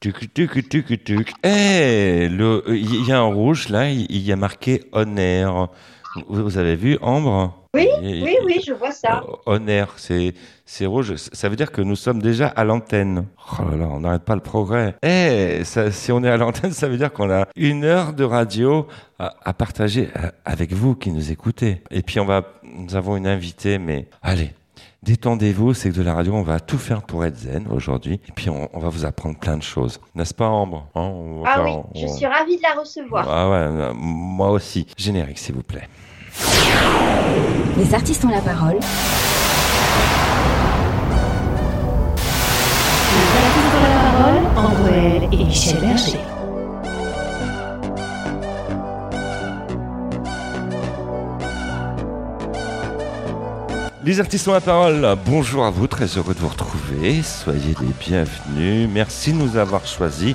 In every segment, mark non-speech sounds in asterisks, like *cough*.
Tuc, tuc, tuc, tuc. Eh, il y a un rouge là, il y a marqué honneur. Vous avez vu Ambre? Oui, oui, oui, je vois ça. Euh, honneur, c'est c'est rouge. Ça veut dire que nous sommes déjà à l'antenne. Oh là là, on n'arrête pas le progrès. Eh, si on est à l'antenne, ça veut dire qu'on a une heure de radio à, à partager euh, avec vous qui nous écoutez. Et puis on va, nous avons une invitée, mais allez, Détendez-vous, c'est que de la radio, on va tout faire pour être zen aujourd'hui. Et puis, on, on va vous apprendre plein de choses. N'est-ce pas, Ambre Hein, on Ah Ah oui, je on- suis ravie de la recevoir. Ah ouais, euh, moi aussi. Générique, s'il vous plaît. Les artistes ont la parole. Les artistes ont la parole, André et Michel Berger. Les artistes ont la parole. Bonjour à vous, très heureux de vous retrouver. Soyez les bienvenus. Merci de nous avoir choisis.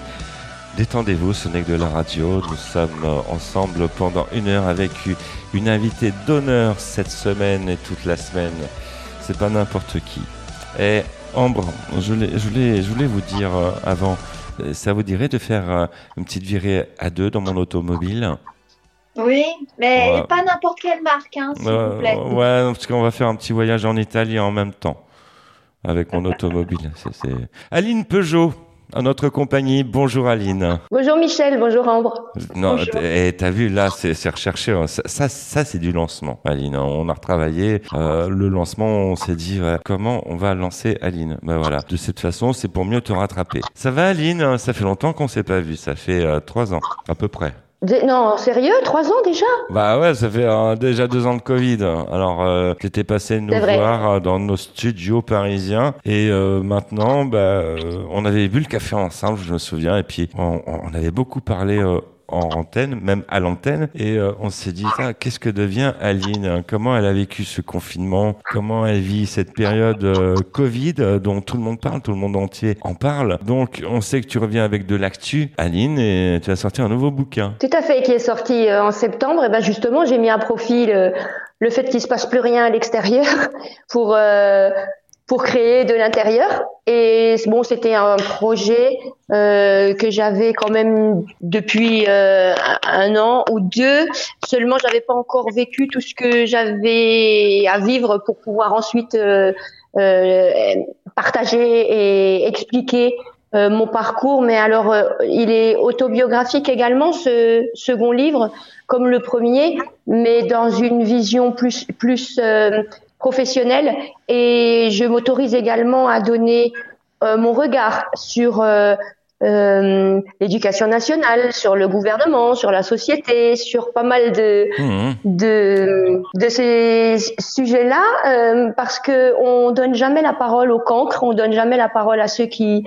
Détendez-vous, ce n'est que de la radio. Nous sommes ensemble pendant une heure avec une invitée d'honneur cette semaine et toute la semaine. C'est pas n'importe qui. Et Ambre, je voulais, je je voulais vous dire euh, avant, euh, ça vous dirait de faire euh, une petite virée à deux dans mon automobile? Oui, mais Ouais. pas n'importe quelle marque, hein, s'il Euh, vous plaît. ouais, parce qu'on va faire un petit voyage en Italie en même temps avec mon automobile. C'est- c'est- Aline Peugeot, à notre compagnie. Bonjour Aline. Bonjour Michel, bonjour Ambre. Non, et t'as vu là, c'est recherché. hein. Ça, ça, ça, c'est du lancement, Aline. On a retravaillé euh, le lancement. On s'est dit ouais, comment on va lancer Aline? Ben voilà. De cette façon, c'est pour mieux te rattraper. Ça va, Aline? Ça fait longtemps qu'on s'est pas vu. Ça fait euh, trois ans à peu près. Non, sérieux Trois ans déjà? Bah ouais, ça fait euh, déjà deux ans de Covid. Alors, euh, t'étais passé nous voir euh, dans nos studios parisiens. Et euh, maintenant, bah, euh, on avait bu le café ensemble, je me souviens. Et puis, on, on avait beaucoup parlé euh, en antenne, même à l'antenne. Et euh, on s'est dit, Ah, qu'est-ce que devient Aline? Comment elle a vécu ce confinement? Comment elle vit cette période euh, Covid euh, dont tout le monde parle, tout le monde entier en parle? Donc, on sait que tu reviens avec de l'actu, Aline, et tu as sorti un nouveau bouquin. Tout à fait, qui est sorti euh, en septembre. Et ben justement, j'ai mis à profit le, fait qu'il se passe plus rien à l'extérieur *laughs* pour pour créer de l'intérieur. Et bon, c'était un projet euh, que j'avais quand même depuis euh, un an ou deux. Seulement, j'avais pas encore vécu tout ce que j'avais à vivre pour pouvoir ensuite euh, euh, partager et expliquer euh, mon parcours, mais alors euh, il est autobiographique également, ce second livre, comme le premier, mais dans une vision plus plus professionnelle. Et je m'autorise également à donner euh, mon regard sur euh, euh, l'éducation nationale, sur le gouvernement, sur la société, sur pas mal de Mhm. de, de ces sujets-là parce que on donne jamais la parole aux cancres, on donne jamais la parole à ceux qui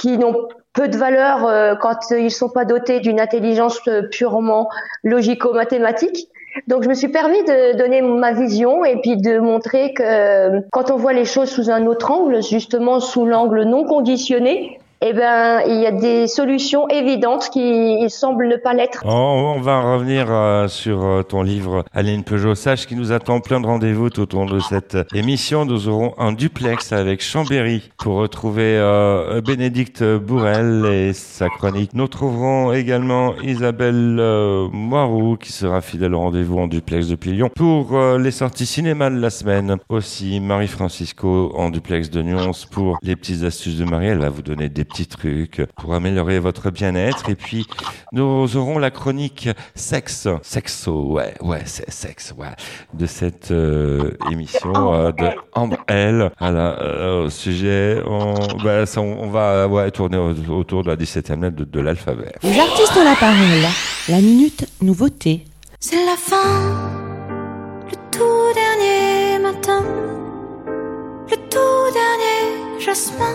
qui n'ont peu de valeur quand ils sont pas dotés d'une intelligence purement logico-mathématique. Donc je me suis permis de donner ma vision et puis de montrer que euh, quand on voit les choses sous un autre angle, justement sous l'angle non conditionné, eh ben il y a des solutions évidentes qui semblent ne pas l'être. On, on va revenir euh, sur euh, ton livre, Aline Peugeot. Sache qu'il nous attend plein de rendez-vous tout au long de cette émission. Nous aurons un duplex avec Chambéry pour retrouver euh, Bénédicte Bourrel et sa chronique. Nous trouverons également Isabelle euh, Moirou qui sera fidèle au rendez-vous en duplex depuis Lyon. Pour les sorties cinéma de la semaine, aussi Marie-Francisco en duplex de Nyons pour les petites astuces de Marie. Elle va vous donner des petits trucs pour améliorer votre bien-être. Et puis, nous aurons la chronique sexe, sexo, ouais, ouais, c'est sexe, ouais, de cette euh, émission euh, de Ambre L. Voilà, euh, au sujet, on, bah, ça, on, on va ouais, tourner au- autour de la 17e lettre de, de l'alphabet. Les artistes ont la parole. La minute nouveauté. C'est la fin, le tout dernier matin, le tout dernier jasmin.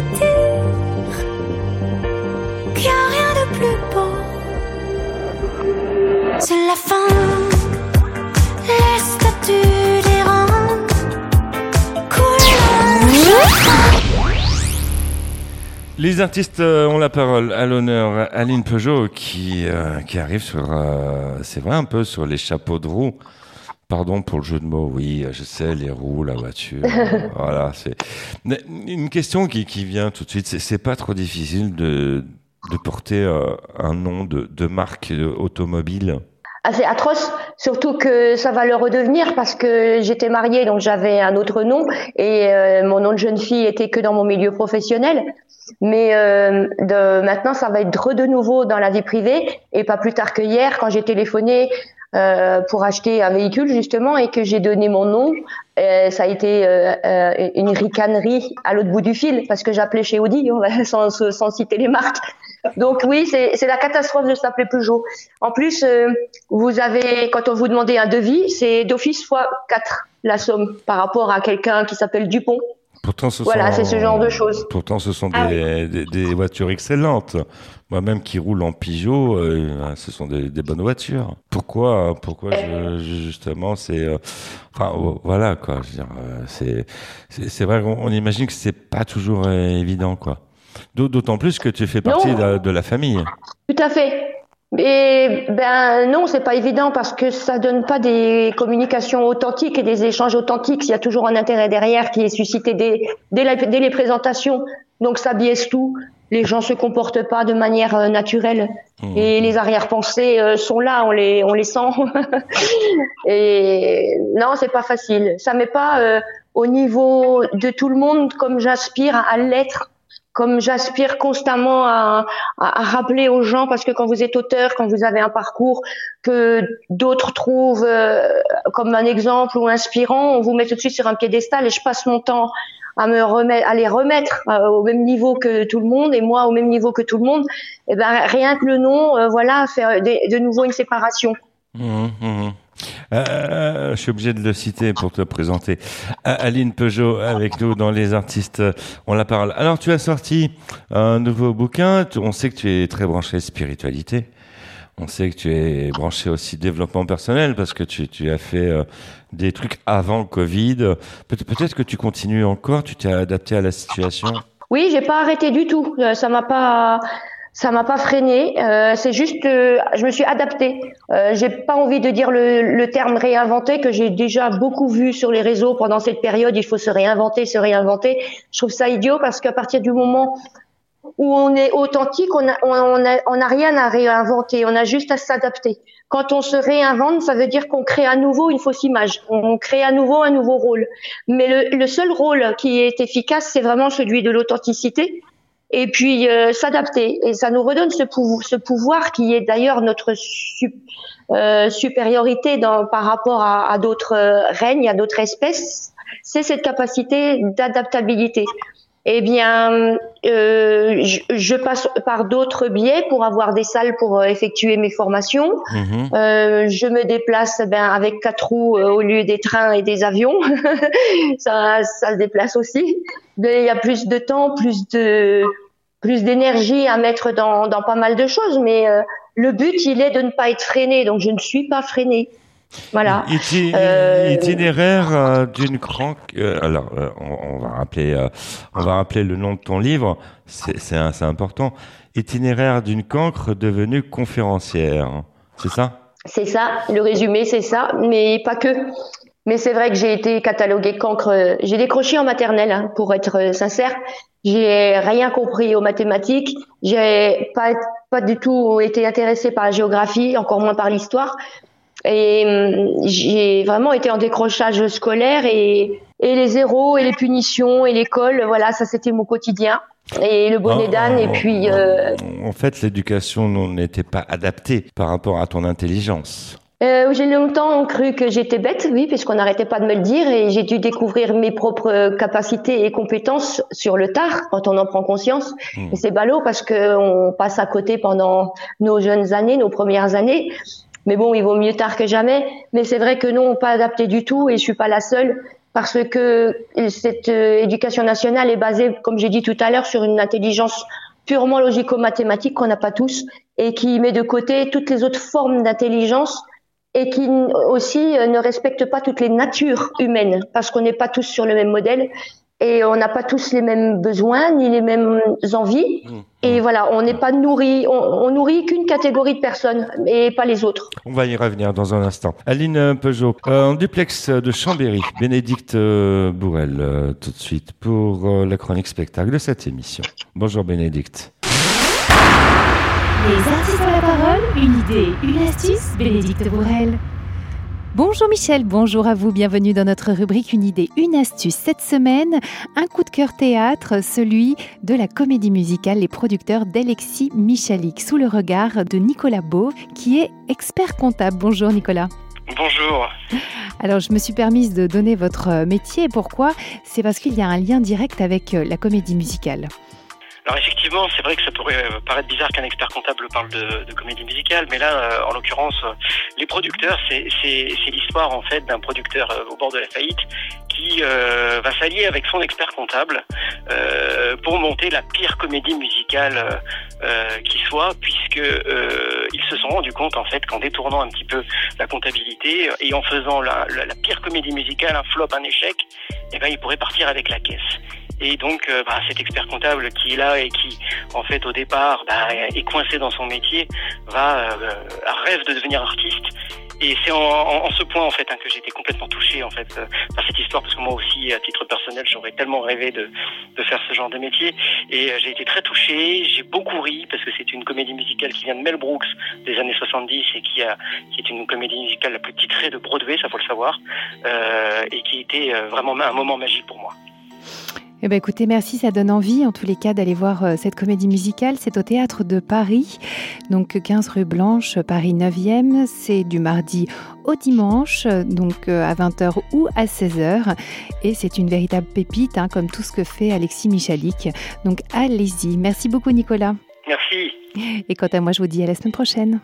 se dire qu'il n'y a rien de plus beau. C'est la fin, les statues des rangs Les artistes euh, ont la parole à l'honneur. Aline Peugeot qui, euh, qui arrive sur, euh, c'est vrai, un peu sur les chapeaux de roue. Pardon pour le jeu de mots, oui, je sais, les roues, la voiture. *laughs* voilà, c'est une question qui, qui vient tout de suite. C'est pas trop difficile de, de porter un nom de, de marque automobile? Assez atroce, surtout que ça va le redevenir parce que j'étais mariée, donc j'avais un autre nom et mon nom de jeune fille était que dans mon milieu professionnel. Mais euh, de, maintenant, ça va être de nouveau dans la vie privée et pas plus tard que hier quand j'ai téléphoné euh, pour acheter un véhicule justement et que j'ai donné mon nom. Euh, ça a été euh, une ricanerie à l'autre bout du fil parce que j'appelais chez Audi *laughs* sans, sans, citer les marques. Donc oui, c'est la catastrophe de s'appeler Peugeot. En plus, vous avez, quand on vous demandait un devis, c'est d'office fois 4 la somme par rapport à quelqu'un qui s'appelle Dupont. Pourtant, ce voilà, c'est ce genre de choses. Pourtant, ce sont ah des, des, voitures excellentes. Moi-même qui roule en Peugeot, euh, ce sont des, des, bonnes voitures. Pourquoi, pourquoi je, justement, c'est, euh, enfin, voilà quoi. Je veux dire, euh, c'est, c'est vrai qu'on imagine que c'est pas toujours évident quoi. D'autant plus que tu fais partie de de la famille. Tout à fait. Et ben non, c'est pas évident parce que ça donne pas des communications authentiques et des échanges authentiques. Il y a toujours un intérêt derrière qui est suscité dès, dès, dès les présentations. Donc ça biaise tout. Les gens se comportent pas de manière euh, naturelle mmh. et les arrière-pensées euh, sont là, on les on les sent. *laughs* et non, c'est pas facile. Ça met pas euh, au niveau de tout le monde comme j'aspire à l'être comme j'aspire constamment à, à, rappeler aux gens, parce que quand vous êtes auteur, quand vous avez un parcours que d'autres trouvent comme un exemple ou inspirant, on vous met tout de suite sur un piédestal et je passe mon temps à me remettre, à les remettre euh, au même niveau que tout le monde et moi au même niveau que tout le monde. Et eh ben rien que le nom, euh, voilà, fait de, de nouveau une séparation. Mmh, mmh. Euh, je suis obligé de le citer pour te présenter. Aline Peugeot avec nous dans Les Artistes on la parole. Alors, tu as sorti un nouveau bouquin. On sait que tu es très branché spiritualité. On sait que tu es branché aussi développement personnel parce que tu, as fait euh, des trucs avant Covid. Peut-être que tu continues encore. Tu t'es adapté à la situation? Oui, j'ai pas arrêté du tout. Euh, ça m'a pas ça m'a pas freiné. Euh, c'est juste, euh, je me suis adaptée. Euh, j'ai pas envie de dire le, le terme réinventer que j'ai déjà beaucoup vu sur les réseaux pendant cette période. Il faut se réinventer, se réinventer. Je trouve ça idiot parce qu'à partir du moment où on est authentique, on a, on a, on a rien à réinventer. On a juste à s'adapter. Quand on se réinvente, ça veut dire qu'on crée à nouveau une fausse image. On crée à nouveau un nouveau rôle. Mais le, le seul rôle qui est efficace, c'est vraiment celui de l'authenticité et puis euh, s'adapter. Et ça nous redonne ce, ce pouvoir qui est d'ailleurs notre euh, supériorité dans, par rapport à, à d'autres euh, règnes, à d'autres espèces, c'est cette capacité d'adaptabilité. Eh bien, euh, je, je, passe par d'autres biais pour avoir des salles pour effectuer mes formations. Mhm. Euh, je me déplace ben, avec quatre roues au lieu des trains et des avions. *laughs* ça, ça se déplace aussi. Mais il y a plus de temps, plus de plus d'énergie à mettre dans, dans, pas mal de choses, mais euh, le but, il est de ne pas être freiné, donc je ne suis pas freiné. Voilà. Euh, itinéraire euh, d'une cranque. alors, on, on, va rappeler, on va rappeler le nom de ton livre. C'est important. Itinéraire d'une cancre devenue conférencière. C'est ça? C'est ça. Le résumé, c'est ça, mais pas que. Mais c'est vrai que j'ai été cataloguée cancre. J'ai décroché en maternelle, hein, pour être sincère. J'ai rien compris aux mathématiques. J'ai pas pas du tout été intéressée par la géographie, encore moins par l'histoire. Et hum, j'ai vraiment été en décrochage scolaire et, et les zéros et les punitions et l'école, voilà, ça c'était mon quotidien. Et le bonnet ah, d'âne et puis. Euh... En fait, l'éducation n'était pas adaptée par rapport à ton intelligence. Euh, j'ai longtemps cru que j'étais bête, oui, puisqu'on n'arrêtait pas de me le dire, et j'ai dû découvrir mes propres capacités et compétences sur le tard, quand on en prend conscience. Hmm. Et c'est ballot parce qu'on passe à côté pendant nos jeunes années, nos premières années. Mais bon, il vaut mieux tard que jamais. Mais c'est vrai que non, pas adapté du tout, et je suis pas la seule, parce que cette euh, éducation nationale est basée, comme j'ai dit tout à l'heure, sur une intelligence purement logico-mathématique qu'on n'a pas tous, et qui met de côté toutes les autres formes d'intelligence et qui aussi euh, ne respecte pas toutes les natures humaines parce qu'on n'est pas tous sur le même modèle. Et on n'a pas tous les mêmes besoins ni les mêmes envies. Mmh. Et voilà, on n'est pas nourri, on, nourrit qu'une catégorie de personnes et pas les autres. On va y revenir dans un instant. Aline Peugeot, euh, en duplex de Chambéry, Bénédicte euh, Bourrel, euh, tout de suite pour la chronique spectacle de cette émission. Bonjour Bénédicte. Les artistes ont la parole, une idée, une astuce, Bénédicte Bourrel. Bonjour Michel, bonjour à vous, bienvenue dans notre rubrique Une idée, une astuce. Cette semaine, un coup de cœur théâtre, celui de la comédie musicale Les producteurs d'Alexis Michalik, sous le regard de Nicolas Beau, qui est expert comptable. Bonjour Nicolas. Bonjour. Alors, je me suis permise de donner votre métier. Pourquoi? C'est parce qu'il y a un lien direct avec la comédie musicale. Alors effectivement, c'est vrai que ça pourrait euh, paraître bizarre qu'un expert comptable parle de, comédie musicale, mais là, euh, en l'occurrence, euh, les producteurs, c'est l'histoire en fait d'un producteur au bord de la faillite qui va s'allier avec son expert comptable pour monter la pire comédie musicale qui soit, puisque ils se sont rendus compte en fait qu'en détournant un petit peu la comptabilité et en faisant la, pire comédie musicale un flop, un échec, eh ben ils pourraient partir avec la caisse. Et donc, euh, bah, cet expert comptable qui est là et qui, en fait, au départ, bah, est coincé dans son métier, va euh, rêve de devenir artiste. Et c'est en, ce point en fait hein, que j'étais complètement touché en fait euh, par cette histoire parce que moi aussi à titre personnel j'aurais tellement rêvé de, de faire ce genre de métier et j'ai été très touché j'ai beaucoup ri parce que c'est une comédie musicale qui vient de Mel Brooks des années 70 et qui a qui est une comédie musicale la plus titrée de Broadway ça faut le savoir euh, et qui était vraiment un moment magique pour moi. Eh ben écoutez, merci, ça donne envie en tous les cas d'aller voir euh, cette comédie musicale. C'est au théâtre de Paris, donc 15 rue Blanche, Paris 9e. C'est du mardi au dimanche, donc euh, à 20h ou à 16h. Et c'est une véritable pépite, hein, comme tout ce que fait Alexis Michalik. Donc allez-y. Merci beaucoup Nicolas. Merci. Et quant à moi, je vous dis à la semaine prochaine.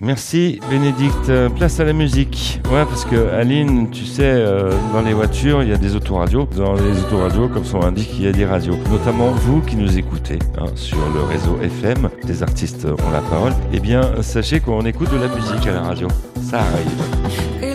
Merci Bénédicte. Place à la musique. Ouais, parce que Aline, tu sais, euh, dans les voitures, il y a des autoradios. Dans les autoradios, comme son indique, il y a des radios. Notamment vous qui nous écoutez hein, sur le réseau FM, des artistes ont la parole. Eh bien, sachez qu'on écoute de la musique à la radio. Ça arrive.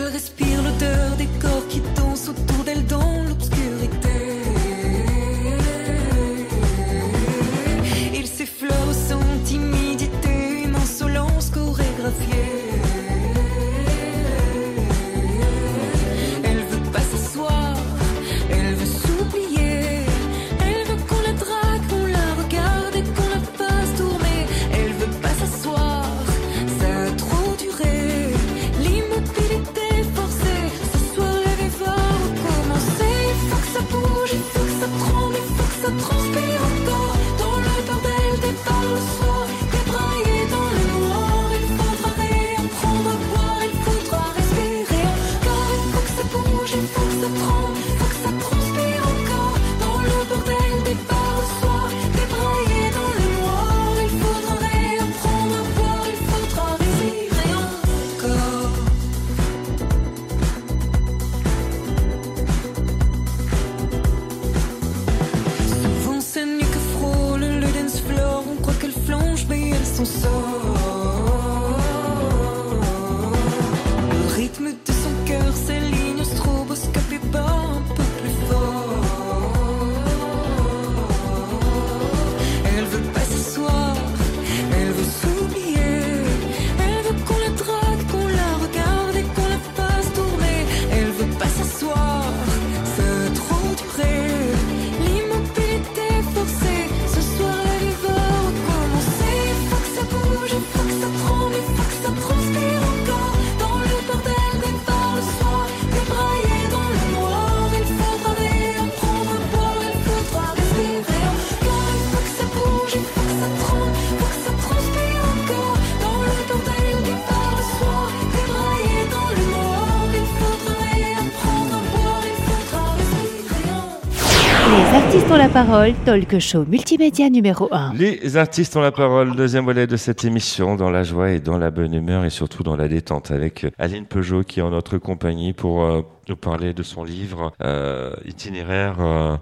Parole, talk show multimédia numéro 1. Les artistes ont la parole, deuxième volet de cette émission, dans la joie et dans la bonne humeur et surtout dans la détente, avec Aline Peugeot qui est en notre compagnie pour euh, nous parler de son livre euh, itinéraire. Euh,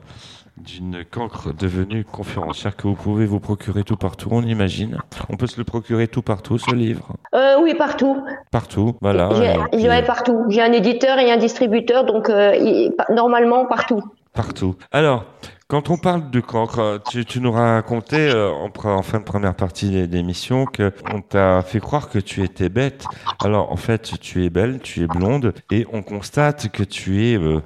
d'une cancre devenue conférencière que vous pouvez vous procurer tout partout, on imagine. On peut se le procurer tout partout, ce livre Oui, partout. Partout, voilà. J'ai partout. J'ai un éditeur et un distributeur, donc normalement partout. Partout. Alors, quand on parle de cancre, tu, tu nous raconté euh, en, fin de première partie d'émission que on t'a fait croire que tu étais bête. Alors en fait, tu es belle, tu es blonde et on constate que tu es euh,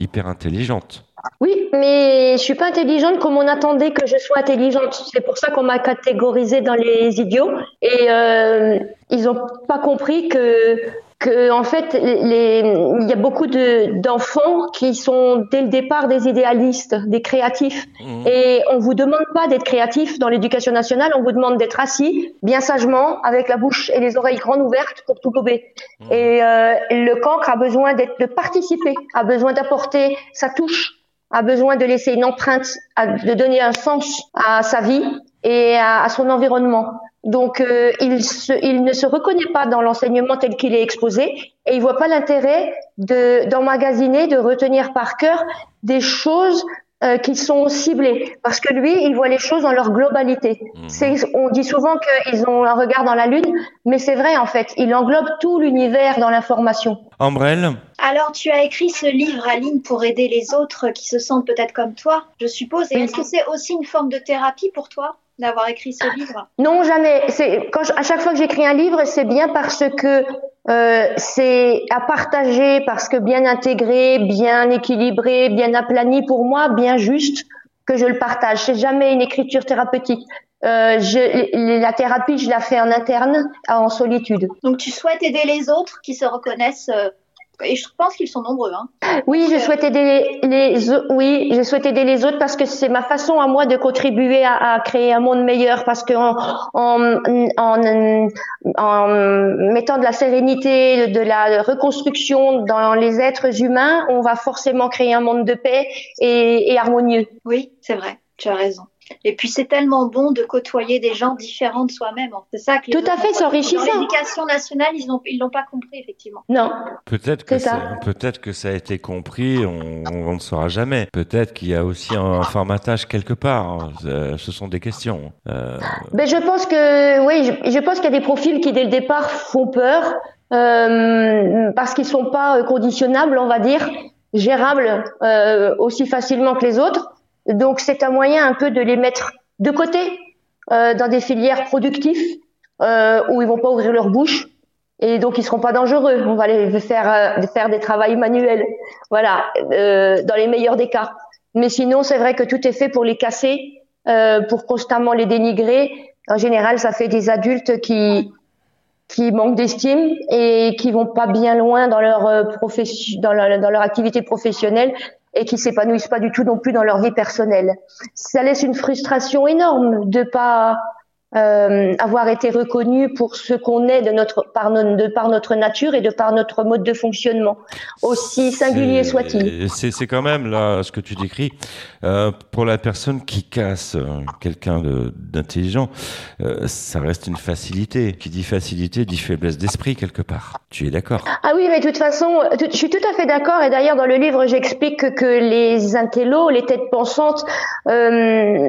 hyper intelligente. Oui, mais je suis pas intelligente comme on attendait que je sois intelligente. C'est pour ça qu'on m'a catégorisée dans les idiots et euh, ils ont pas compris que que en fait les, il y a beaucoup de d'enfants qui sont dès le départ des idéalistes, des créatifs mmh. et on vous demande pas d'être créatif dans l'éducation nationale, on vous demande d'être assis bien sagement avec la bouche et les oreilles grandes ouvertes pour tout gober. Mmh. Et euh, le cancre a besoin d'être de participer, a besoin d'apporter sa touche, a besoin de laisser une empreinte, de donner un sens à sa vie et à son environnement. Donc, euh, il, il, ne se reconnaît pas dans l'enseignement tel qu'il est exposé et il voit pas l'intérêt de d'emmagasiner, de retenir par cœur des choses euh, qui sont ciblées. Parce que lui, il voit les choses dans leur globalité. Mmh. On dit souvent qu'ils ont un regard dans la lune, mais c'est vrai en fait. Il englobe tout l'univers dans l'information. Ambrelle? Alors, tu as écrit ce livre, Aline, pour aider les autres qui se sentent peut-être comme toi, je suppose. Et est-ce que c'est aussi une forme de thérapie pour toi? D'avoir écrit ce livre Non, jamais. C'est quand à chaque fois que j'écris un livre, c'est bien parce que euh, c'est à partager, parce que bien intégré, bien équilibré, bien aplani pour moi, bien juste que je le partage. C'est jamais une écriture thérapeutique. Euh, je, la thérapie, je la fais en interne, en solitude. Donc tu souhaites aider les autres qui se reconnaissent euh, et je pense qu'ils sont nombreux. Hein. Oui, je souhaite aider les, oui, je souhaite aider les autres parce que c'est ma façon à moi de contribuer à, à, créer un monde meilleur parce que en, en, en, en, mettant de la sérénité, de la reconstruction dans les êtres humains, on va forcément créer un monde de paix et, et harmonieux. Oui, c'est vrai. Tu as raison. Et puis c'est tellement bon de côtoyer des gens différents de soi-même. C'est ça que tout à fait, c'est enrichissant. L'éducation nationale, ils n'ont ils l'ont pas compris effectivement. Non. Peut-être que ça. peut-être que ça a été compris, on, on ne saura jamais. Peut-être qu'il y a aussi un formatage quelque part. Euh, ce sont des questions. Euh... Ben je pense que oui, je, je pense qu'il y a des profils qui dès le départ font peur euh, parce qu'ils sont pas conditionnables, on va dire, gérables euh, aussi facilement que les autres. Donc c'est un moyen un peu de les mettre de côté euh, dans des filières productives euh, où ils vont pas ouvrir leur bouche et donc ils seront pas dangereux. On va les faire euh, faire des travaux manuels, voilà, euh, dans les meilleurs des cas. Mais sinon c'est vrai que tout est fait pour les casser, euh, pour constamment les dénigrer. En général, ça fait des adultes qui qui manquent d'estime et qui vont pas bien loin dans leur profession, dans, dans leur activité professionnelle et qui s'épanouissent pas du tout non plus dans leur vie personnelle. Ça laisse une frustration énorme de pas euh, avoir été reconnu pour ce qu'on est de notre par, de par notre nature et de par notre mode de fonctionnement, aussi singulier soit-il. C'est quand même là ce que tu décris euh, pour la personne qui casse euh, quelqu'un d'intelligent, euh, ça reste une facilité. Qui dit facilité dit faiblesse d'esprit quelque part. Tu es d'accord? Ah oui, mais de toute façon, je suis tout à fait d'accord. Et d'ailleurs dans le livre, j'explique que, les intellos, les têtes pensantes, euh,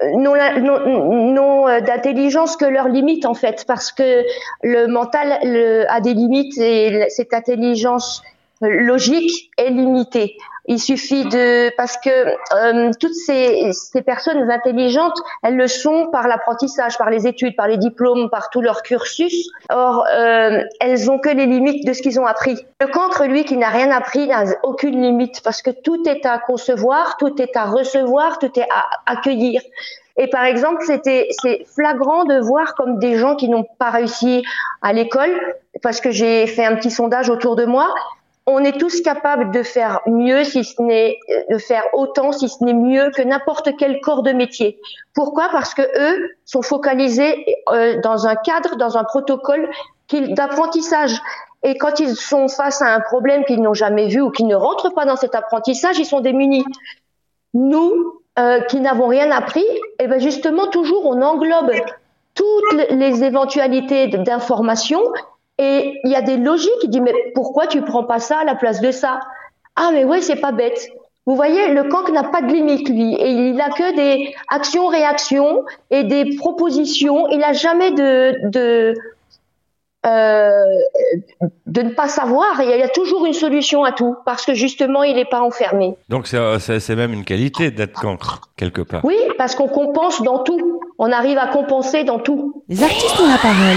sont non, non, euh, d'intelligence que leurs limites en fait, parce que le mental a des limites et cette intelligence logique est limitée. Il suffit de parce que euh, toutes ces, personnes intelligentes, elles le sont par l'apprentissage, par les études, par les diplômes, par tout leur cursus. Or, euh, elles ont que les limites de ce qu'ils ont appris. Le cancre, lui, qui n'a rien appris, n'a aucune limite parce que tout est à concevoir, tout est à recevoir, tout est à accueillir. Et par exemple, c'était c'est flagrant de voir comme des gens qui n'ont pas réussi à l'école, parce que j'ai fait un petit sondage autour de moi, on est tous capables de faire mieux, si ce n'est de faire autant, si ce n'est mieux que n'importe quel corps de métier. Pourquoi? Parce que eux sont focalisés euh, dans un cadre, dans un protocole d'apprentissage. Et quand ils sont face à un problème qu'ils n'ont jamais vu ou qui ne rentrent pas dans cet apprentissage, ils sont démunis. Nous, euh, qui n'avons rien appris, et eh ben justement toujours on englobe toutes les éventualités d'informations et il y a des logiques qui disent mais pourquoi tu prends pas ça à la place de ça? Ah mais ouais c'est pas bête. Vous voyez, le cancre n'a pas de limite lui et il a que des actions-réactions et des propositions. Il n'a jamais de, de euh, de ne pas savoir. Il y a toujours une solution à tout parce que justement, il n'est pas enfermé. Donc c'est même une qualité d'être cancre quelque part. Oui, parce qu'on compense dans tout. On arrive à compenser dans tout. Les artistes ont la parole.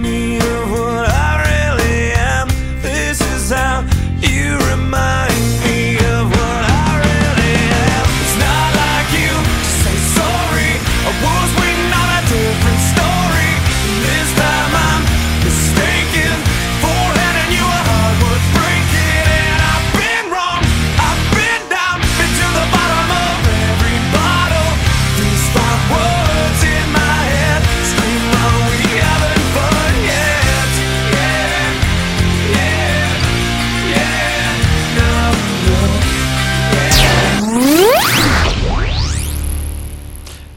me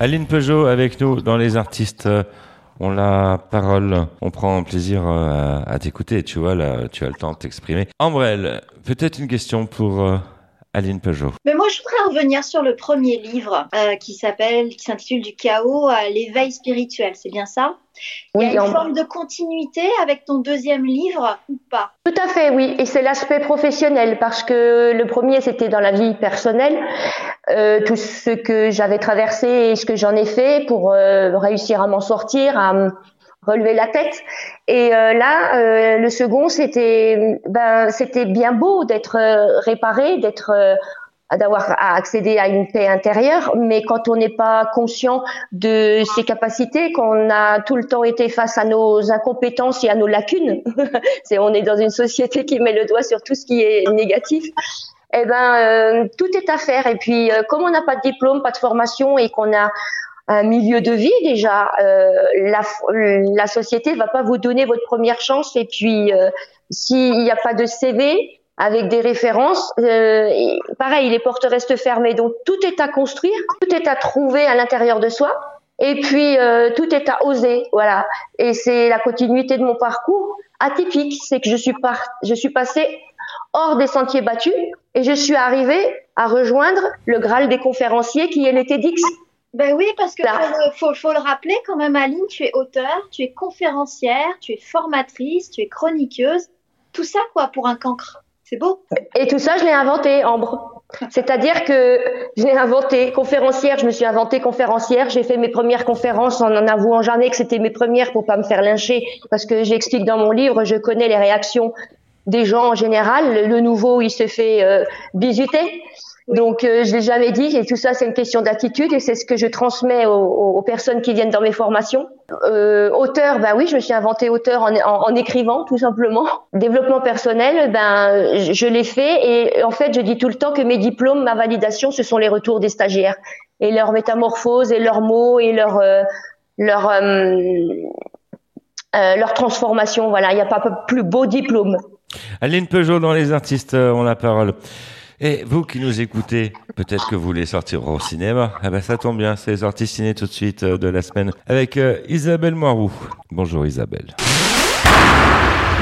Aline Peugeot avec nous dans les artistes. On la parole, on prend plaisir euh, à, t'écouter. Tu vois, là, tu as le temps de t'exprimer. Ambrelle, peut-être une question pour euh, Aline Peugeot. Mais moi, je voudrais revenir sur le premier livre euh, qui s'appelle, qui s'intitule Du chaos à l'éveil spirituel. C'est bien ça? Il y a une forme de continuité avec ton deuxième livre ou pas? Tout à fait, oui. Et c'est l'aspect professionnel parce que le premier, c'était dans la vie personnelle. Euh, tout ce que j'avais traversé et ce que j'en ai fait pour euh, réussir à m'en sortir, à relever la tête. Et euh, là, euh, le second, c'était ben, c'était bien beau d'être euh, réparé, d'avoir accédé à une paix intérieure, mais quand on n'est pas conscient de ses capacités, qu'on a tout le temps été face à nos incompétences et à nos lacunes, *laughs* on est dans une société qui met le doigt sur tout ce qui est négatif. Eh ben, tout est à faire. Et puis, comme on n'a pas de diplôme, pas de formation et qu'on a un milieu de vie déjà, euh, la, la société va pas vous donner votre première chance. Et puis, s'il n'y a pas de CV, avec des références. Euh, pareil, les portes restent fermées, donc tout est à construire, tout est à trouver à l'intérieur de soi, et puis euh, tout est à oser, voilà. Et c'est la continuité de mon parcours atypique, c'est que je suis par, je suis passée hors des sentiers battus et je suis arrivée à rejoindre le Graal des conférenciers qui est le TEDx. Ben oui, parce que faut, faut, le rappeler quand même, Aline, tu es auteur, tu es conférencière, tu es formatrice, tu es chroniqueuse, tout ça quoi pour un cancre. C'est beau. Et tout ça, je l'ai inventé, Ambre. C'est-à-dire que je l'ai inventé. Conférencière, je me suis inventée conférencière. J'ai fait mes premières conférences en en avouant jamais que c'était mes premières pour pas me faire lyncher. Parce que j'explique dans mon livre, je connais les réactions des gens en général. Le, nouveau, il se fait euh, bisuter. Donc, euh, je l'ai jamais dit, et tout ça, c'est une question d'attitude, et c'est ce que je transmets aux, personnes qui viennent dans mes formations. Euh, auteur, ben oui, je me suis inventé auteur en, en, écrivant, tout simplement. *laughs* Développement personnel, ben je, l'ai fait, et en fait, je dis tout le temps que mes diplômes, ma validation, ce sont les retours des stagiaires et leur métamorphose et leurs mots et leur euh, leur euh, euh, leur transformation. Voilà, il n'y a pas plus beau diplôme. Aline Peugeot dans les artistes, on la parole. Et vous qui nous écoutez, peut-être que vous voulez sortir au cinéma. Eh ben ça tombe bien, c'est sorti ciné tout de suite euh, de la semaine avec euh, Isabelle Moirou. Bonjour Isabelle.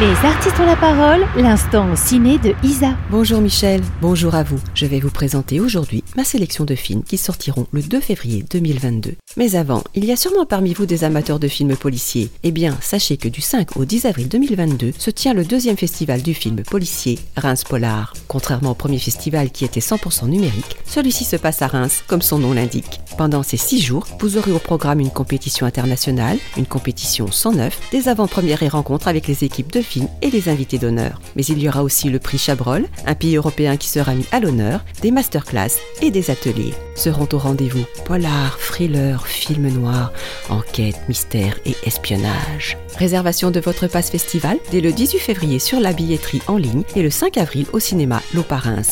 Les artistes ont la parole, l'instant ciné de Isa. Bonjour Michel, bonjour à vous. Je vais vous présenter aujourd'hui ma sélection de films qui sortiront le 2 février 2022. Mais avant, il y a sûrement parmi vous des amateurs de films policiers. Eh bien, sachez que du 5 au 10 avril 2022 se tient le deuxième festival du film policier, Reims Polar. Contrairement au premier festival qui était 100% numérique, celui-ci se passe à Reims, comme son nom l'indique. Pendant ces six jours, vous aurez au programme une compétition internationale, une compétition 109, des avant-premières et rencontres avec les équipes de films et les invités d'honneur. Mais il y aura aussi le prix Chabrol, un pays européen qui sera mis à l'honneur, des masterclass et des ateliers. Seront au rendez-vous polar, thriller, film noir, enquête, mystère et espionnage. Réservation de votre passe festival dès le 18 février sur la billetterie en ligne et le 5 avril au cinéma Loparins.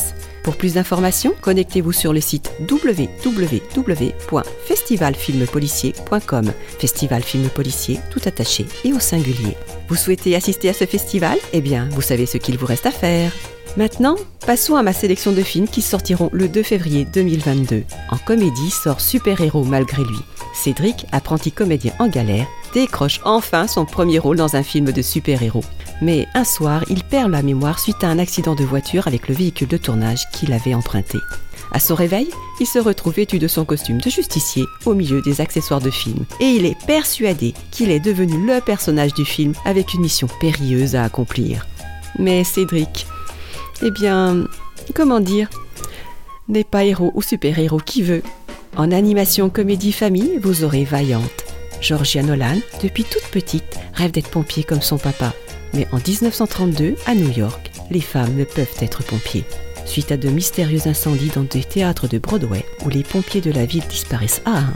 Pour plus d'informations, connectez-vous sur le site www.festivalfilmpolicier.com. Festival Film Policier, tout attaché et au singulier. Vous souhaitez assister à ce festival? Eh bien, vous savez ce qu'il vous reste à faire. Maintenant, passons à ma sélection de films qui sortiront le 2 février 2022. En comédie sort Super-héros malgré lui. Cédric, apprenti comédien en galère, décroche enfin son premier rôle dans un film de super-héros. Mais un soir, il perd la mémoire suite à un accident de voiture avec le véhicule de tournage qu'il avait emprunté. À son réveil, il se retrouve vêtu de son costume de justicier au milieu des accessoires de film. Et il est persuadé qu'il est devenu le personnage du film avec une mission périlleuse à accomplir. Mais Cédric, eh bien, comment dire? N'est pas héros ou super-héros qui veut. En animation comédie famille, vous aurez Vaillante. Georgia Nolan, depuis toute petite, rêve d'être pompier comme son papa. Mais en 1932, à New York, les femmes ne peuvent être pompiers. Suite à de mystérieux incendies dans des théâtres de Broadway où les pompiers de la ville disparaissent à un,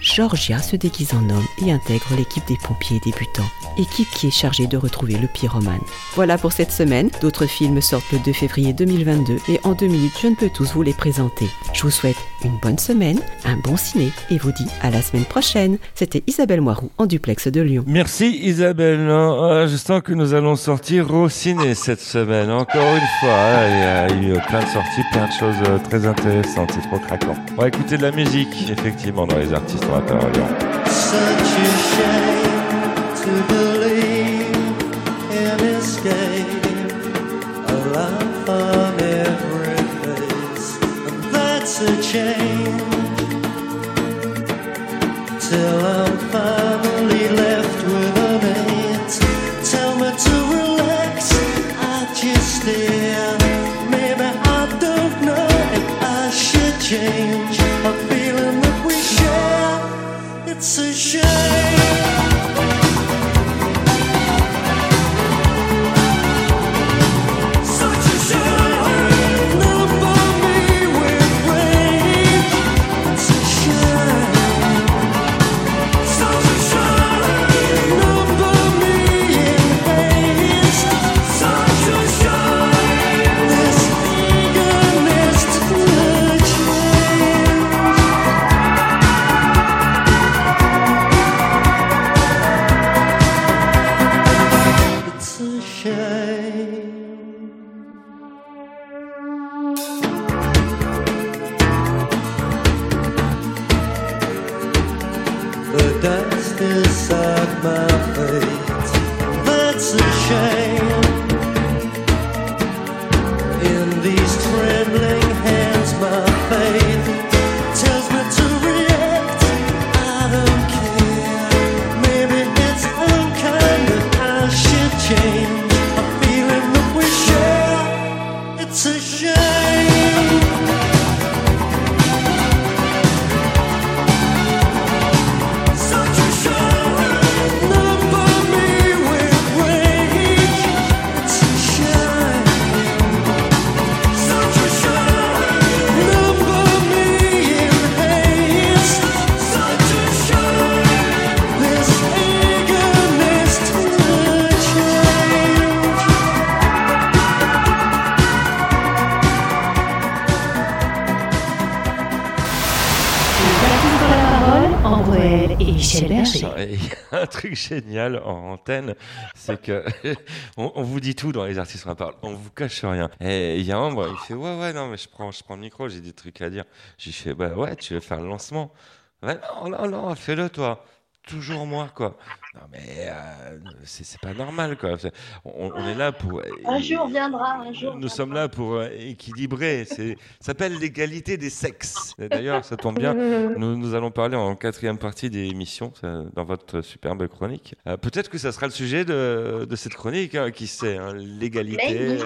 Georgia se déguise en homme et intègre l'équipe des pompiers débutants, équipe qui est chargée de retrouver le pyromane. Voilà pour cette semaine, d'autres films sortent le 2 février 2022 et en deux minutes je ne peux tous vous les présenter. Je vous souhaite une bonne semaine, un bon ciné et vous dis à la semaine prochaine. C'était Isabelle Moirou en duplex de Lyon. Merci Isabelle, ah, je sens que nous allons sortir au ciné cette semaine, encore une fois. Hein. Il y a eu plein de sorties, plein de choses euh, très intéressantes, c'est trop craquant. On va écouter de la musique, effectivement, dans les artistes Such a shame to believe in escape, a laugh on every face, and that's a change. Till I'm finally un truc génial en antenne, c'est que *laughs* on, vous dit tout dans les artistes on parle, on vous cache rien. Et il y a un, il fait ouais ouais non mais je prends je prends le micro, j'ai des trucs à dire. J'ai fait bah ouais tu veux faire le lancement? Ouais, non non non fais-le toi. Toujours moi quoi. Non mais euh, c'est pas normal quoi. On, est là pour. Un jour viendra, un jour. Nous sommes là pour euh, équilibrer. C'est s'appelle l'égalité des sexes. D'ailleurs, ça tombe bien. Nous, nous allons parler en quatrième partie des émissions dans votre superbe chronique. Euh, peut-être que ça sera le sujet de, de cette chronique. Hein, qui sait hein, l'égalité,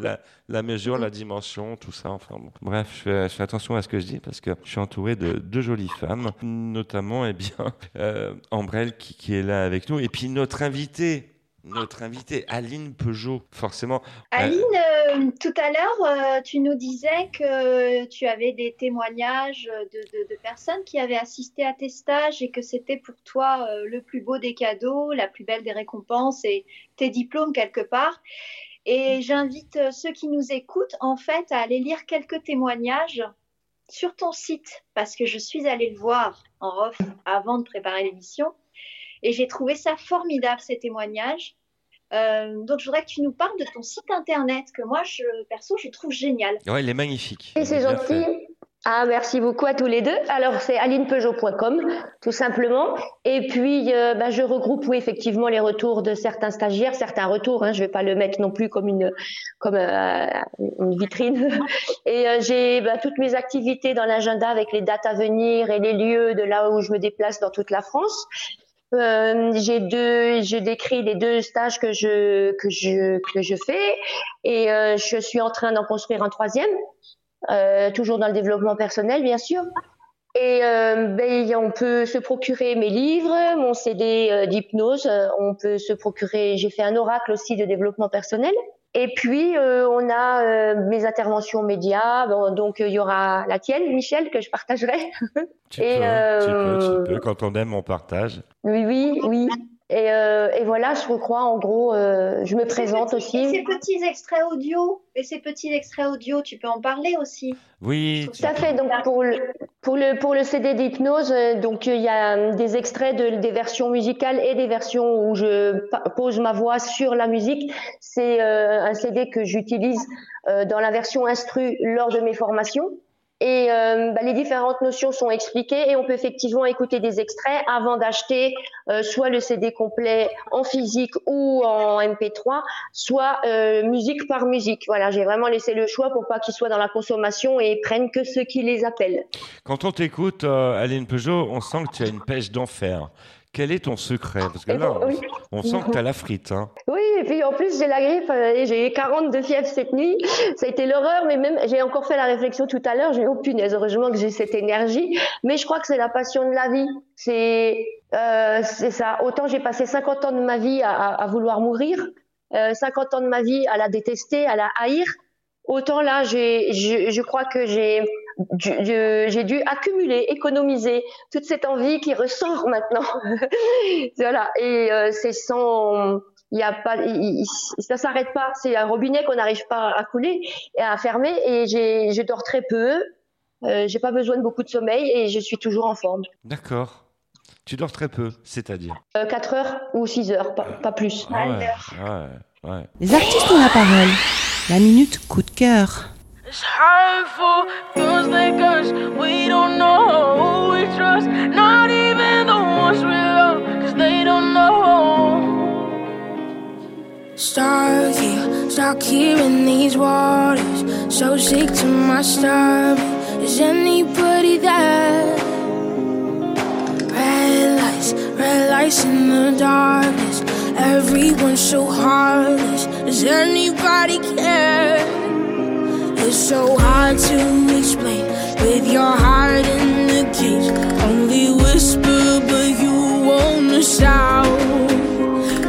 la, la, mesure, la dimension, tout ça. Enfin bon. Bref, je fais, je fais, attention à ce que je dis parce que je suis entouré de deux jolies femmes, notamment eh bien Ambrelle qui, qui est là avec nous. Et puis notre invité, notre invité, Aline Peugeot, forcément. Aline, euh, tout à l'heure, euh, tu nous disais que tu avais des témoignages de, personnes qui avaient assisté à tes stages et que c'était pour toi euh, le plus beau des cadeaux, la plus belle des récompenses et tes diplômes quelque part. Et j'invite ceux qui nous écoutent, en fait, à aller lire quelques témoignages sur ton site, parce que je suis allée le voir en off avant de préparer l'émission. Et j'ai trouvé ça formidable, ces témoignages. Euh, donc, je voudrais que tu nous parles de ton site internet que moi, je, perso, je trouve génial. Ouais, il est magnifique. Et c'est gentil. Ah, merci beaucoup à tous les deux. Alors, c'est alinepeugeot.com, tout simplement. Et puis, euh, bah, je regroupe, oui, effectivement, les retours de certains stagiaires, certains retours. Hein, je vais pas le mettre non plus comme une, comme euh, une vitrine. *laughs* Et euh, j'ai bah, toutes mes activités dans l'agenda avec les dates à venir et les lieux de là où je me déplace dans toute la France. Euh, j'ai deux, je décris les deux stages que je que je que je fais et euh, je suis en train d'en construire un troisième, euh, toujours dans le développement personnel bien sûr. Et ben, on peut se procurer mes livres, mon CD d'hypnose, on peut se procurer. J'ai fait un oracle aussi de développement personnel. Et puis, euh, on a euh, mes interventions médias. Bon, donc, il y aura la tienne, Michel, que je partagerai. Tu, Et peux, euh, tu peux, tu peux. Quand on aime, on partage. Oui, oui, oui. Et, euh, et, voilà, je crois, en gros, euh, je me présente petits, aussi. Et ces petits extraits audio, et ces petits extraits audio, tu peux en parler aussi. Oui. Tout à fait. Donc pour le pour le pour le CD d'hypnose, euh, donc il y a des extraits de des versions musicales et des versions où je pose ma voix sur la musique. C'est euh, un CD que j'utilise euh, dans la version instru lors de mes formations. Et euh, bah, les différentes notions sont expliquées et on peut effectivement écouter des extraits avant d'acheter euh, soit le CD complet en physique ou en MP3, soit euh, musique par musique. Voilà, j'ai vraiment laissé le choix pour pas qu'ils soient dans la consommation et prennent que ce qui les appelle. Quand on t'écoute, Aline Peugeot, on sent que tu as une pêche d'enfer. Quel est ton secret Parce que là, on, oui. on sent que tu as la frite. Hein. Oui, et puis en plus, j'ai la grippe euh, et j'ai 40 de fièvre cette nuit. Ça a été l'horreur, mais même, j'ai encore fait la réflexion tout à l'heure. J'ai eu oh punaise, heureusement que j'ai cette énergie. Mais je crois que c'est la passion de la vie. C'est euh, ça. Autant j'ai passé 50 ans de ma vie à, à vouloir mourir, euh, 50 ans de ma vie à la détester, à la haïr. Autant là, je crois que j'ai j'ai dû accumuler, économiser toute cette envie qui ressort *laughs* maintenant. voilà, et euh, c'est sans, il y a pas, il, il, ça s'arrête pas. C'est un robinet qu'on n'arrive pas à couler et à fermer. Et j'ai, je dors très peu. Euh, j'ai pas besoin de beaucoup de sommeil et je suis toujours en forme. D'accord. Tu dors très peu, c'est-à-dire euh, 4 heures ou 6 heures, pas, pas plus. Ah ouais, ouais, ouais. Les artistes ont la parole. La minute coup de cœur. It's hurtful, feels like us. We don't know who we trust. Not even the ones we love, cause they don't know. Stuck here, stuck here in these waters. So sick to my stomach. Is anybody there? Red lights, red lights in the darkness. Everyone's so heartless. Does anybody care? It's so hard to explain with your heart in the cage. Only whisper, but you wanna shout.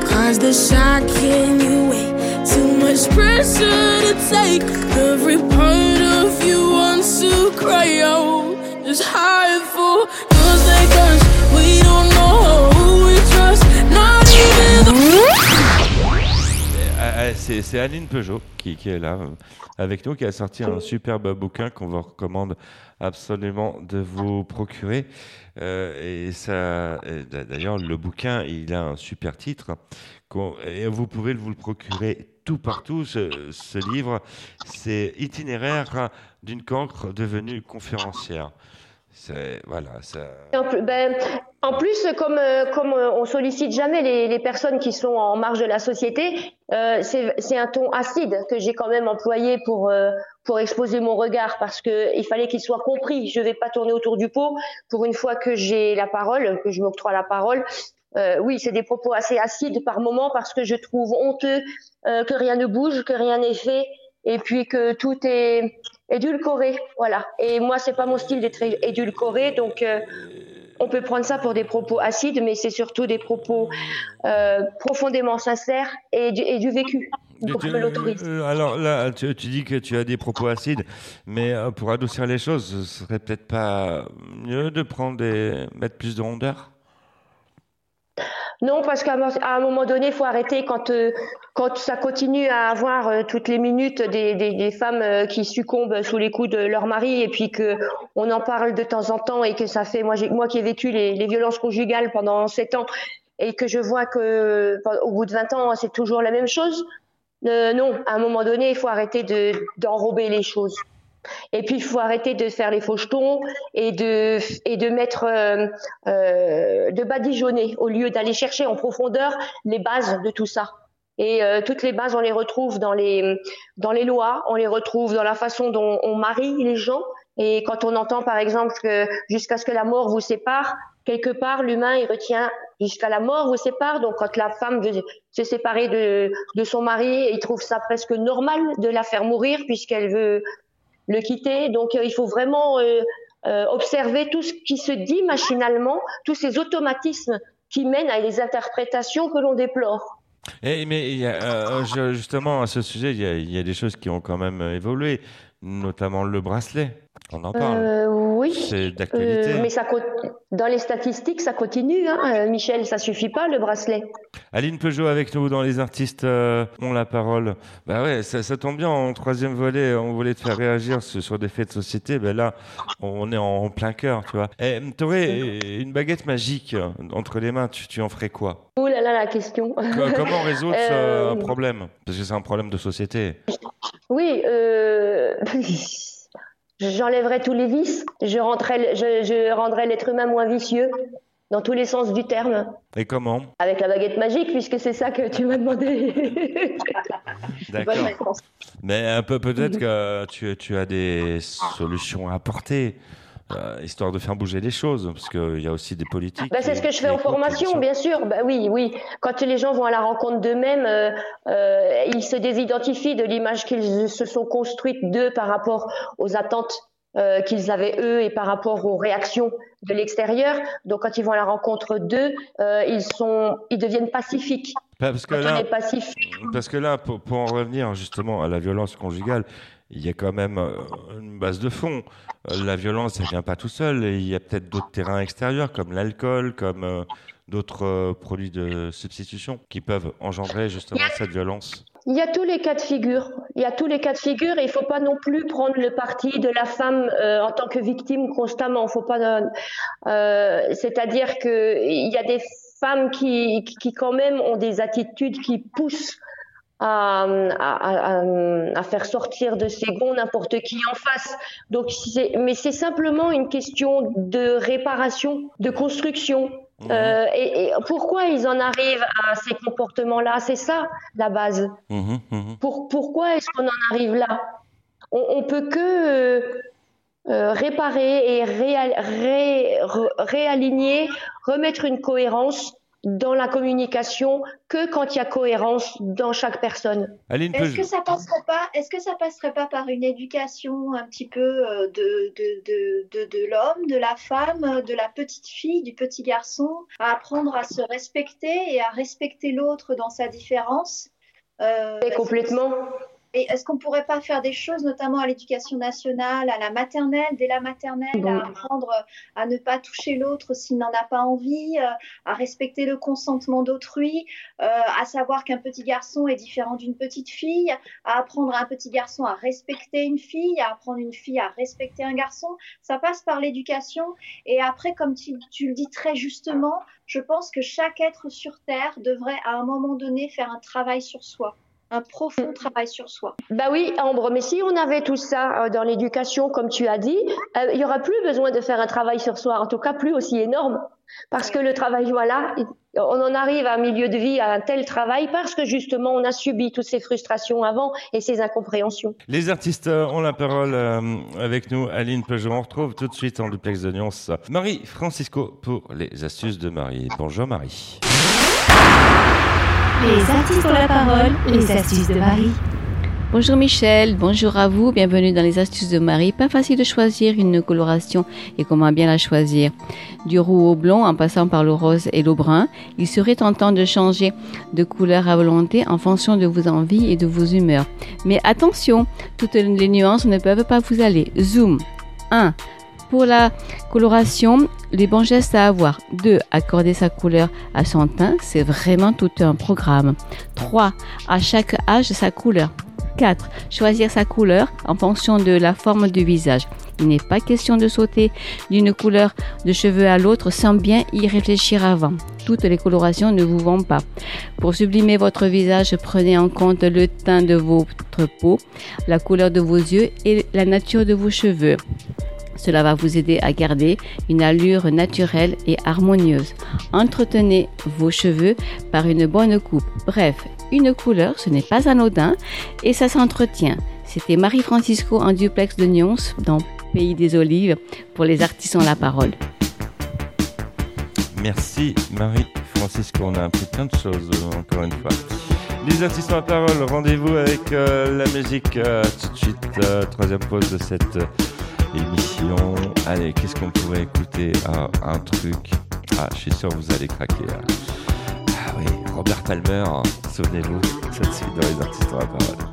Cause the second you wait, too much pressure to take. Every part of you wants to cry out. It's hard for those like us. We don't know C'est Aline Peugeot qui, qui, est là avec nous, qui a sorti un superbe bouquin qu'on vous recommande absolument de vous procurer. Euh, et ça, d'ailleurs, le bouquin, il a un super titre. Et vous pouvez vous le procurer tout partout. Ce, ce livre, c'est Itinéraire d'une cancre devenue conférencière. Ben, en plus, comme, euh, comme on sollicite jamais les, personnes qui sont en marge de la société, euh, c'est un ton acide que j'ai quand même employé pour, euh, exposer mon regard parce que il fallait qu'il soit compris. Je vais pas tourner autour du pot. Pour une fois que j'ai la parole, que je m'octroie la parole, euh, oui, c'est des propos assez acides par moment parce que je trouve honteux que rien ne bouge, que rien n'est fait et puis que tout est édulcoré, voilà. Et moi, c'est pas mon style d'être édulcoré, donc euh, on peut prendre ça pour des propos acides, mais c'est surtout des propos euh, profondément sincères et du, et du vécu. Pour que euh, alors là, tu, tu, dis que tu as des propos acides, mais pour adoucir les choses, ce serait peut-être pas mieux de prendre des mettre plus de rondeur? Non, parce qu'à un moment donné, il faut arrêter quand euh, quand ça continue à avoir euh, toutes les minutes des, femmes euh, qui succombent sous les coups de leur mari et puis que on en parle de temps en temps et que ça fait moi moi qui ai vécu les, violences conjugales pendant sept ans et que je vois que au bout de 20 ans, c'est toujours la même chose, non, à un moment donné, il faut arrêter de, d'enrober les choses. Et puis, il faut arrêter de faire les fauchetons et de, et de mettre, euh, euh, de badigeonner au lieu d'aller chercher en profondeur les bases de tout ça. Et euh, toutes les bases, on les retrouve dans les, dans les lois, on les retrouve dans la façon dont on marie les gens. Et quand on entend, par exemple, que jusqu'à ce que la mort vous sépare, quelque part, l'humain, il retient jusqu'à la mort vous sépare. Donc, quand la femme veut se séparer de, de son mari, il trouve ça presque normal de la faire mourir puisqu'elle veut le quitter. Donc, euh, il faut vraiment euh, euh, observer tout ce qui se dit machinalement, tous ces automatismes qui mènent à des interprétations que l'on déplore. Eh, mais il y a, euh, je- justement, à ce sujet, il y, a, il y a des choses qui ont quand même évolué, notamment le bracelet. On en parle. Euh, oui. C'est d'actualité. Euh, mais ça, dans les statistiques, ça continue. Hein. Euh, Michel, ça suffit pas le bracelet. Aline Peugeot avec nous dans Les Artistes euh, ont la parole. Bah ouais, ça, ça tombe bien. En troisième volet, on voulait te faire réagir sur, des faits de société. Ben là, on est en, plein cœur, tu vois. Eh, T'aurais une baguette magique entre les mains, tu, tu en ferais quoi? Oh là là, la question. Co- Comment résoudre *laughs* Euh, un problème? Parce que c'est un problème de société. Oui, euh, *laughs* j'enlèverais tous les vices. Je, rendrais- je, je rendrais l'être humain moins vicieux, dans tous les sens du terme. Et comment? Avec la baguette magique, puisque c'est ça que tu m'as demandé. *laughs* D'accord. Mais un peu peut-être que tu, tu as des solutions à apporter, euh, histoire de faire bouger les choses, parce qu'il y a aussi des politiques. Bah, c'est ce que je fais en formation, bien sûr. Bah, oui, oui. Quand les gens vont à la rencontre d'eux-mêmes, euh, euh, ils se désidentifient de l'image qu'ils se sont construites d'eux par rapport aux attentes euh, qu'ils avaient eux et par rapport aux réactions de l'extérieur. Donc, quand ils vont à la rencontre d'eux, euh, ils sont, ils deviennent pacifiques. Parce que là, Parce que là, pour, pour en revenir justement à la violence conjugale, il y a quand même euh, une base de fond. Euh, La violence, ça vient pas tout seul. Il y a peut-être d'autres terrains extérieurs, comme l'alcool, comme euh, d'autres produits de substitution, qui peuvent engendrer justement cette violence. Il y a tous les cas de figure. Il y a tous les cas de figure il faut pas non plus prendre le parti de la femme en tant que victime constamment. Faut pas. C'est-à-dire que il y a des femmes qui, qui quand même ont des attitudes qui poussent à, à, à, à faire sortir de ses gonds n'importe qui en face. Donc, mais c'est simplement une question de réparation, de construction. Euh, et, et pourquoi ils en arrivent à ces comportements-là? C'est ça la base. Mhm. Pour, pourquoi est-ce qu'on en arrive là? On, on peut que euh, euh, réparer et réal- ré- re- réaligner, remettre une cohérence dans la communication que quand il y a cohérence dans chaque personne. Est-ce que ça passerait pas Est-ce que ça passerait pas par une éducation un petit peu euh, de de de de, de l'homme, de la femme, de la petite fille, du petit garçon, à apprendre à se respecter et à respecter l'autre dans sa différence? Euh, complètement. Et est-ce qu'on pourrait pas faire des choses, notamment à l'éducation nationale, à la maternelle, dès la maternelle, Bon. à apprendre à ne pas toucher l'autre s'il n'en a pas envie, euh, à respecter le consentement d'autrui, euh, à savoir qu'un petit garçon est différent d'une petite fille, à apprendre à un petit garçon à respecter une fille, à apprendre une fille à respecter un garçon. Ça passe par l'éducation. Et après, comme tu, tu le dis très justement, je pense que chaque être sur Terre devrait à un moment donné faire un travail sur soi un profond travail sur soi. Bah oui, Ambre, mais si on avait tout ça euh, dans l'éducation, comme tu as dit, euh, il y aura plus besoin de faire un travail sur soi, en tout cas plus aussi énorme. Parce que le travail, voilà, on en arrive à un milieu de vie, à un tel travail, parce que justement, on a subi toutes ces frustrations avant et ces incompréhensions. Les artistes euh, ont la parole avec nous. Aline Peugeot, on retrouve tout de suite en duplex de Nyons Marie Francisco pour les astuces de Marie. Bonjour Marie. Les artistes ont la parole, les astuces de Marie. Bonjour Michel, bonjour à vous, bienvenue dans les astuces de Marie. Pas facile de choisir une coloration et comment bien la choisir. Du roux au blond en passant par le rose et le brun, il serait tentant de changer de couleur à volonté en fonction de vos envies et de vos humeurs. Mais attention, toutes les nuances ne peuvent pas vous aller. Zoom 1. Pour la coloration, les bons gestes à avoir. 2. Accorder sa couleur à son teint, c'est vraiment tout un programme. 3. À chaque âge, sa couleur. 4. Choisir sa couleur en fonction de la forme du visage. Il n'est pas question de sauter d'une couleur de cheveux à l'autre sans bien y réfléchir avant. Toutes les colorations ne vous vont pas. Pour sublimer votre visage, prenez en compte le teint de votre peau, la couleur de vos yeux et la nature de vos cheveux. Cela va vous aider à garder une allure naturelle et harmonieuse. Entretenez vos cheveux par une bonne coupe. Bref, une couleur, ce n'est pas anodin et ça s'entretient. C'était Marie-Francisco en duplex de Nyons dans Pays des Olives pour les artistes ont la parole. Merci Marie-Francisco, on a appris plein de choses euh, encore une fois. Les artistes ont la parole, rendez-vous avec euh, la musique euh, tout de suite, troisième pause de cette émission. Allez, qu'est-ce qu'on pourrait écouter Un truc? Ah, je suis sûr que vous allez craquer. Ah oui, Robert Palmer, hein, souvenez-vous, de suite dans les artistes ont la parole.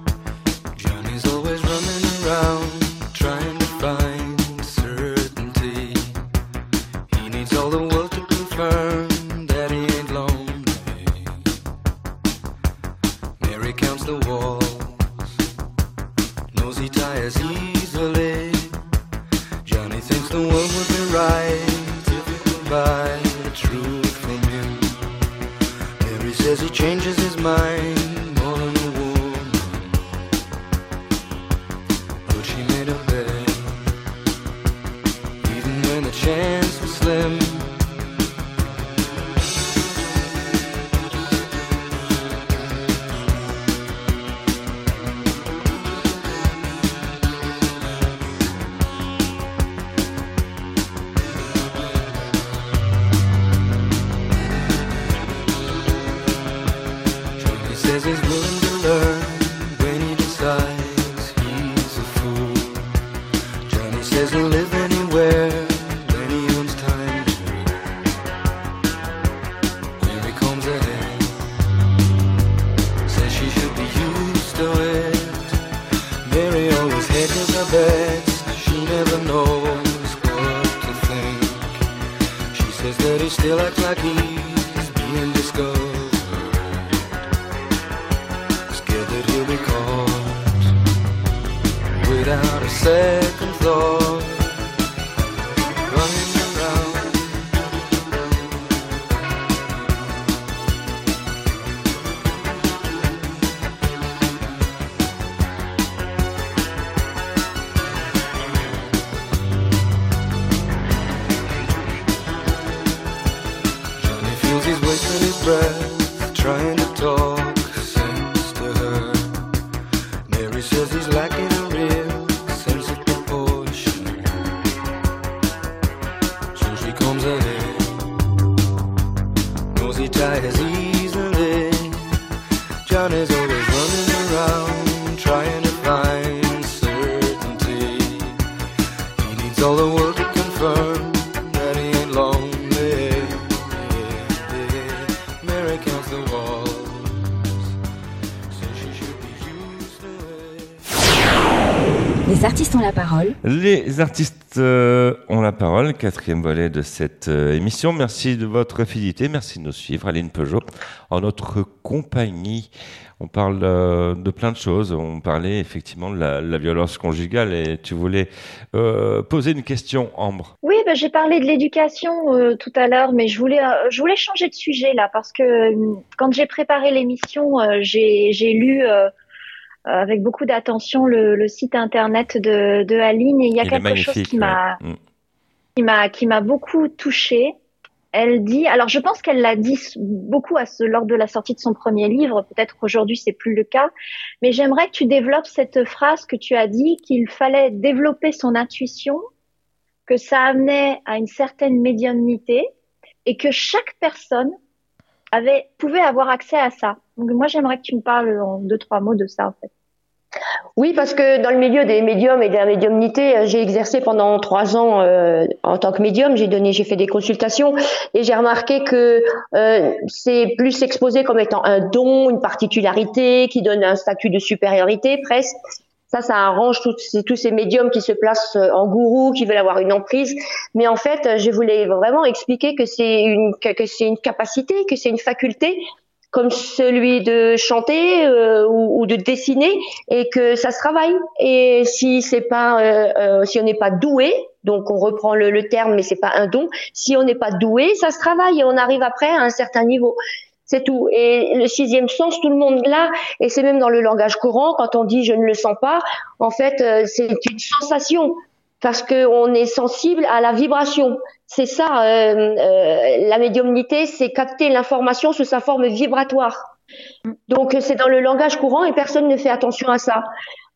Trying Les artistes euh, ont la parole, quatrième volet de cette euh, émission. Merci de votre fidélité, merci de nous suivre. Aline Peugeot, en notre compagnie. On parle euh, de plein de choses. On parlait effectivement de la, violence conjugale et tu voulais poser une question, Ambre. Oui, ben, j'ai parlé de l'éducation tout à l'heure, mais je voulais, changer de sujet là parce que quand j'ai préparé l'émission, j'ai, lu avec beaucoup d'attention le, le site internet de, de Aline et il y a Il quelque chose qui m'a, ouais. Mm. qui m'a, qui m'a beaucoup touchée. Elle dit, alors je pense qu'elle l'a dit beaucoup à ce, lors de la sortie de son premier livre, peut-être qu'aujourd'hui c'est plus le cas, mais j'aimerais que tu développes cette phrase que tu as dit qu'il fallait développer son intuition, que ça amenait à une certaine médiumnité et que chaque personne avait, avoir accès à ça. Donc moi j'aimerais que tu me parles en deux, trois mots de ça en fait. Oui, parce que dans le milieu des médiums et de la médiumnité, euh, j'ai exercé pendant trois ans euh, en tant que médium. J'ai donné, j'ai fait des consultations et j'ai remarqué que euh, c'est plus exposé comme étant un don, une particularité qui donne un statut de supériorité presque. Ça, ça arrange tous ces, tous ces médiums qui se placent euh, en gourou, qui veulent avoir une emprise. Mais en fait, euh, je voulais vraiment expliquer que c'est une que, c'est une capacité, que c'est une faculté comme celui de chanter euh, ou, ou de dessiner et que ça se travaille. Et si c'est pas, euh, euh, si on n'est pas doué, donc on reprend le, le terme, mais c'est pas un don. Si on n'est pas doué, ça se travaille et on arrive après à un certain niveau. C'est tout. Et le sixième sens, tout le monde l'a. Et c'est même dans le langage courant, quand on dit je ne le sens pas, en fait, euh, c'est une sensation parce qu'on est sensible à la vibration. C'est ça, euh, euh, la médiumnité, c'est capter l'information sous sa forme vibratoire. Donc c'est dans le langage courant et personne ne fait attention à ça.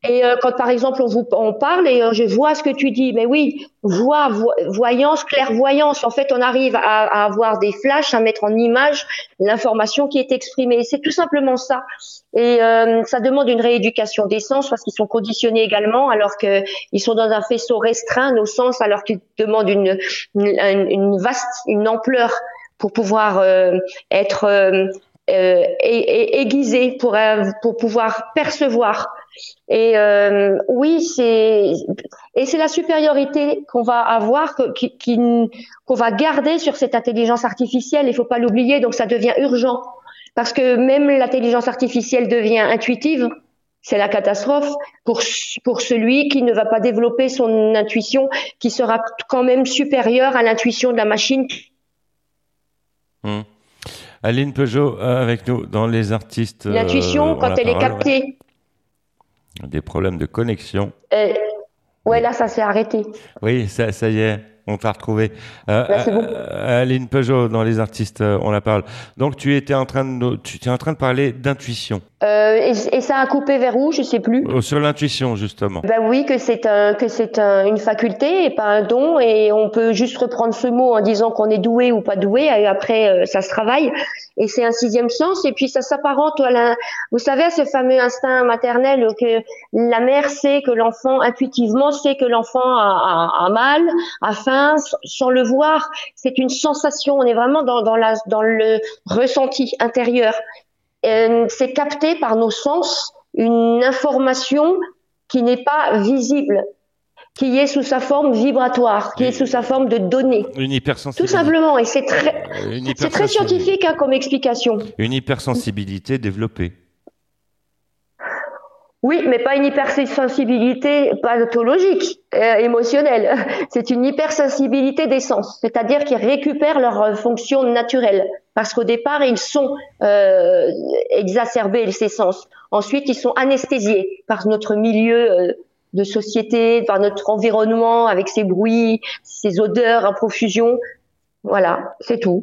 Et euh, quand par exemple on vous on parle et euh, je vois ce que tu dis, mais oui, voix, vo- voyance, clairvoyance. En fait, on arrive à, à avoir des flashs, à mettre en image l'information qui est exprimée. C'est tout simplement ça. Et euh, ça demande une rééducation des sens parce qu'ils sont conditionnés également, alors que ils sont dans un faisceau restreint nos sens, alors qu'ils demandent une, une, vaste, une ampleur pour pouvoir euh, être euh, euh, ai- ai- aiguisé pour euh, pour pouvoir percevoir. Et euh, oui, c'est et c'est la supériorité qu'on va avoir, qu'on va garder sur cette intelligence artificielle. Il faut pas l'oublier, donc ça devient urgent parce que même l'intelligence artificielle devient intuitive. C'est la catastrophe pour pour celui qui ne va pas développer son intuition, qui sera quand même supérieure à l'intuition de la machine Hmm. Aline Peugeot euh, avec nous dans les artistes. euh, L'intuition, ont quand elle est captée, ouais. Des problèmes de connexion. euh, ouais, là, ça s'est arrêté. Oui, ça, ça y est, on t'a retrouvé. Euh, bon. euh, Aline Peugeot dans les artistes, euh, on la parle. Donc tu étais en train de, tu en train de parler d'intuition. Euh, et, et ça a coupé vers où? Je sais plus. Sur l'intuition justement. Ben oui, que c'est un, que c'est un- une faculté et pas un don, et on peut juste reprendre ce mot en disant qu'on est doué ou pas doué. Et après, ça se travaille. Et c'est un sixième sens. Et puis ça s'apparente à la, vous savez, à ce fameux instinct maternel que la mère sait que l'enfant intuitivement sait que l'enfant a, a, a mal, a faim, sans le voir. C'est une sensation. On est vraiment dans, dans la, dans le ressenti intérieur. Euh, c'est capté par nos sens une information qui n'est pas visible, qui est sous sa forme vibratoire, qui est sous sa forme de données. Une Tout hypersensibilité. simplement, et c'est très, c'est scientifique hein, comme explication. Une hypersensibilité développée. Oui, mais pas une hypersensibilité pathologique, euh, émotionnelle. *laughs* C'est une hypersensibilité des sens, c'est-à-dire qu'ils récupèrent leur euh, fonction naturelle. Parce qu'au départ, ils sont euh, exacerbés, ces sens. Ensuite, ils sont anesthésiés par notre milieu de société, par notre environnement, avec ses bruits, ses odeurs en profusion. Voilà, c'est tout.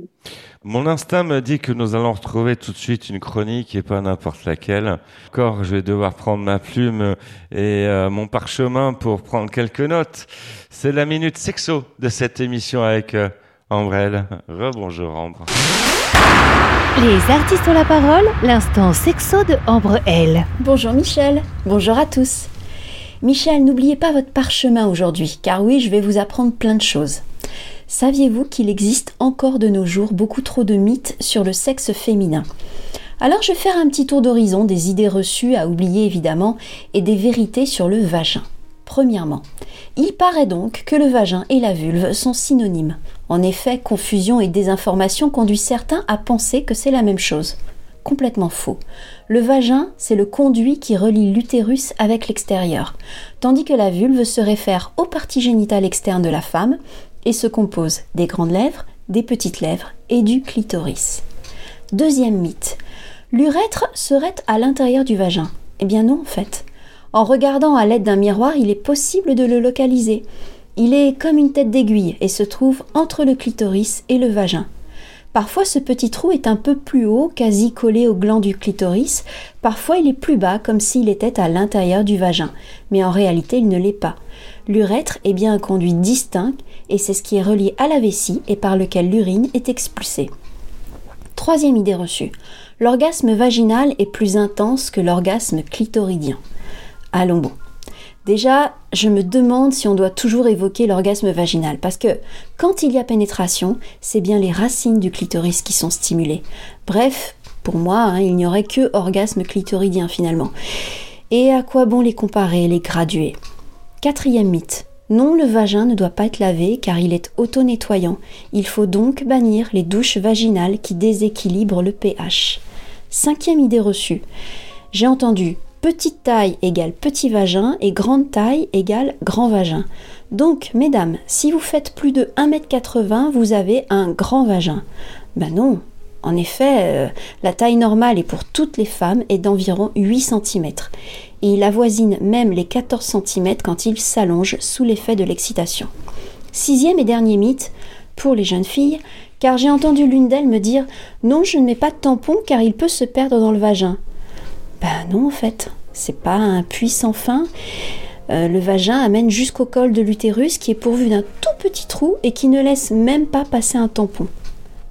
Mon instinct me dit que nous allons retrouver tout de suite une chronique et pas n'importe laquelle. Encore, je vais devoir prendre ma plume et euh, mon parchemin pour prendre quelques notes. C'est la minute sexo de cette émission avec euh, Ambrelle. Rebonjour Ambre. Les artistes ont la parole, l'instant sexo de Ambre L. Bonjour Michel, bonjour à tous. Michel, n'oubliez pas votre parchemin aujourd'hui, car oui, je vais vous apprendre plein de choses. Saviez-vous qu'il existe encore de nos jours beaucoup trop de mythes sur le sexe féminin? Alors je vais faire un petit tour d'horizon des idées reçues à oublier évidemment et des vérités sur le vagin. Premièrement, il paraît donc que le vagin et la vulve sont synonymes. En effet, confusion et désinformation conduisent certains à penser que c'est la même chose. Complètement faux. Le vagin, c'est le conduit qui relie l'utérus avec l'extérieur, tandis que la vulve se réfère aux parties génitales externes de la femme et se compose des grandes lèvres, des petites lèvres et du clitoris. Deuxième mythe. L'urètre serait à l'intérieur du vagin. Eh bien non en fait. En regardant à l'aide d'un miroir, il est possible de le localiser. Il est comme une tête d'aiguille et se trouve entre le clitoris et le vagin. Parfois ce petit trou est un peu plus haut, quasi collé au gland du clitoris, parfois il est plus bas comme s'il était à l'intérieur du vagin, mais en réalité il ne l'est pas. L'urètre est bien un conduit distinct et c'est ce qui est relié à la vessie et par lequel l'urine est expulsée. Troisième idée reçue. L'orgasme vaginal est plus intense que l'orgasme clitoridien. Allons bon. Déjà, je me demande si on doit toujours évoquer l'orgasme vaginal, parce que quand il y a pénétration, c'est bien les racines du clitoris qui sont stimulées. Bref, pour moi, hein, il n'y aurait que orgasme clitoridien finalement. Et à quoi bon les comparer, les graduer? Quatrième mythe. Non, le vagin ne doit pas être lavé car il est auto-nettoyant. Il faut donc bannir les douches vaginales qui déséquilibrent le pH. Cinquième idée reçue. J'ai entendu petite taille égale petit vagin et grande taille égale grand vagin. Donc, mesdames, si vous faites plus de 1m80, vous avez un grand vagin. Ben non. En effet, euh, la taille normale et pour toutes les femmes est d'environ 8 cm. Et il avoisine même les 14 cm quand il s'allonge sous l'effet de l'excitation. Sixième et dernier mythe, pour les jeunes filles, car j'ai entendu l'une d'elles me dire Non, je ne mets pas de tampon car il peut se perdre dans le vagin. Ben non, en fait, c'est pas un puits sans fin. Euh, le vagin amène jusqu'au col de l'utérus qui est pourvu d'un tout petit trou et qui ne laisse même pas passer un tampon.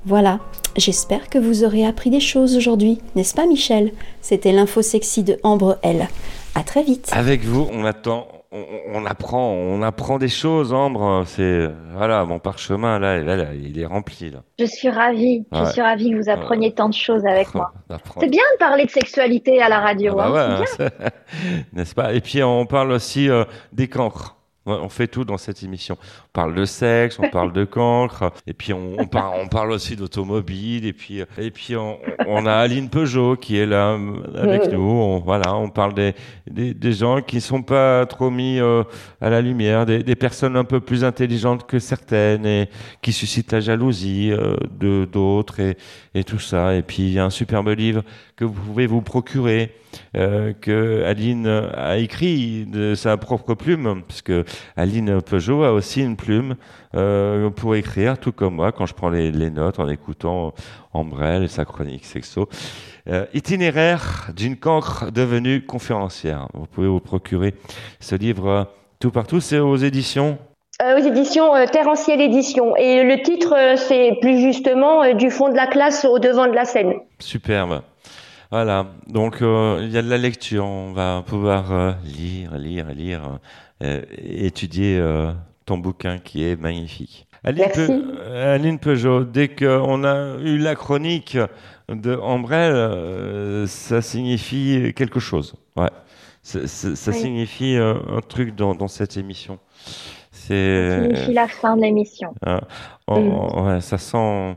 Voilà, j'espère que vous aurez appris des choses aujourd'hui, n'est-ce pas Michel? C'était l'info sexy de Ambre L. À très vite. Avec vous, on attend, on, on apprend, on apprend des choses, Ambre. C'est voilà, mon parchemin là, là, là, il est rempli là. Je suis ravie. Je suis ravie que vous appreniez tant de choses avec moi. *laughs* C'est bien de parler de sexualité à la radio. Ah bah hein, ouais, c'est bien. hein, *laughs* n'est-ce pas? Et puis on parle aussi euh, des cancres. On fait tout dans cette émission. On parle de sexe, on *laughs* parle de cancre, et puis on, on, parle, on parle aussi d'automobile, et puis et puis on, on a Aline Peugeot qui est là euh, avec nous. On, voilà, on parle des, des, des gens qui sont pas trop mis euh, à la lumière, des, des personnes un peu plus intelligentes que certaines et qui suscitent la jalousie euh, de d'autres et, et tout ça. Et puis il y a un superbe livre que vous pouvez vous procurer euh, que Aline a écrit de sa propre plume, parce que Aline Peugeot a aussi une plume euh, pour écrire, tout comme moi, quand je prends les, les notes en écoutant Ambrelle et sa chronique sexo. Euh, itinéraire d'une cancre devenue conférencière. Vous pouvez vous procurer ce livre euh, tout partout. C'est aux éditions? Euh, aux éditions euh, Terre en Ciel Édition. Et le titre, euh, c'est plus justement du fond de la classe au devant de la scène. Superbe. Voilà, donc il y a de la lecture, on va pouvoir lire, lire, lire, étudier ton bouquin qui est magnifique. Aline, euh, Aline Peugeot, dès qu'on a eu la chronique de Ambrelle, euh, ça signifie quelque chose. Ouais, ça Oui. signifie euh, un truc dans, dans cette émission. Ça signifie la fin de l'émission. Hein, on- ouais, ça sent.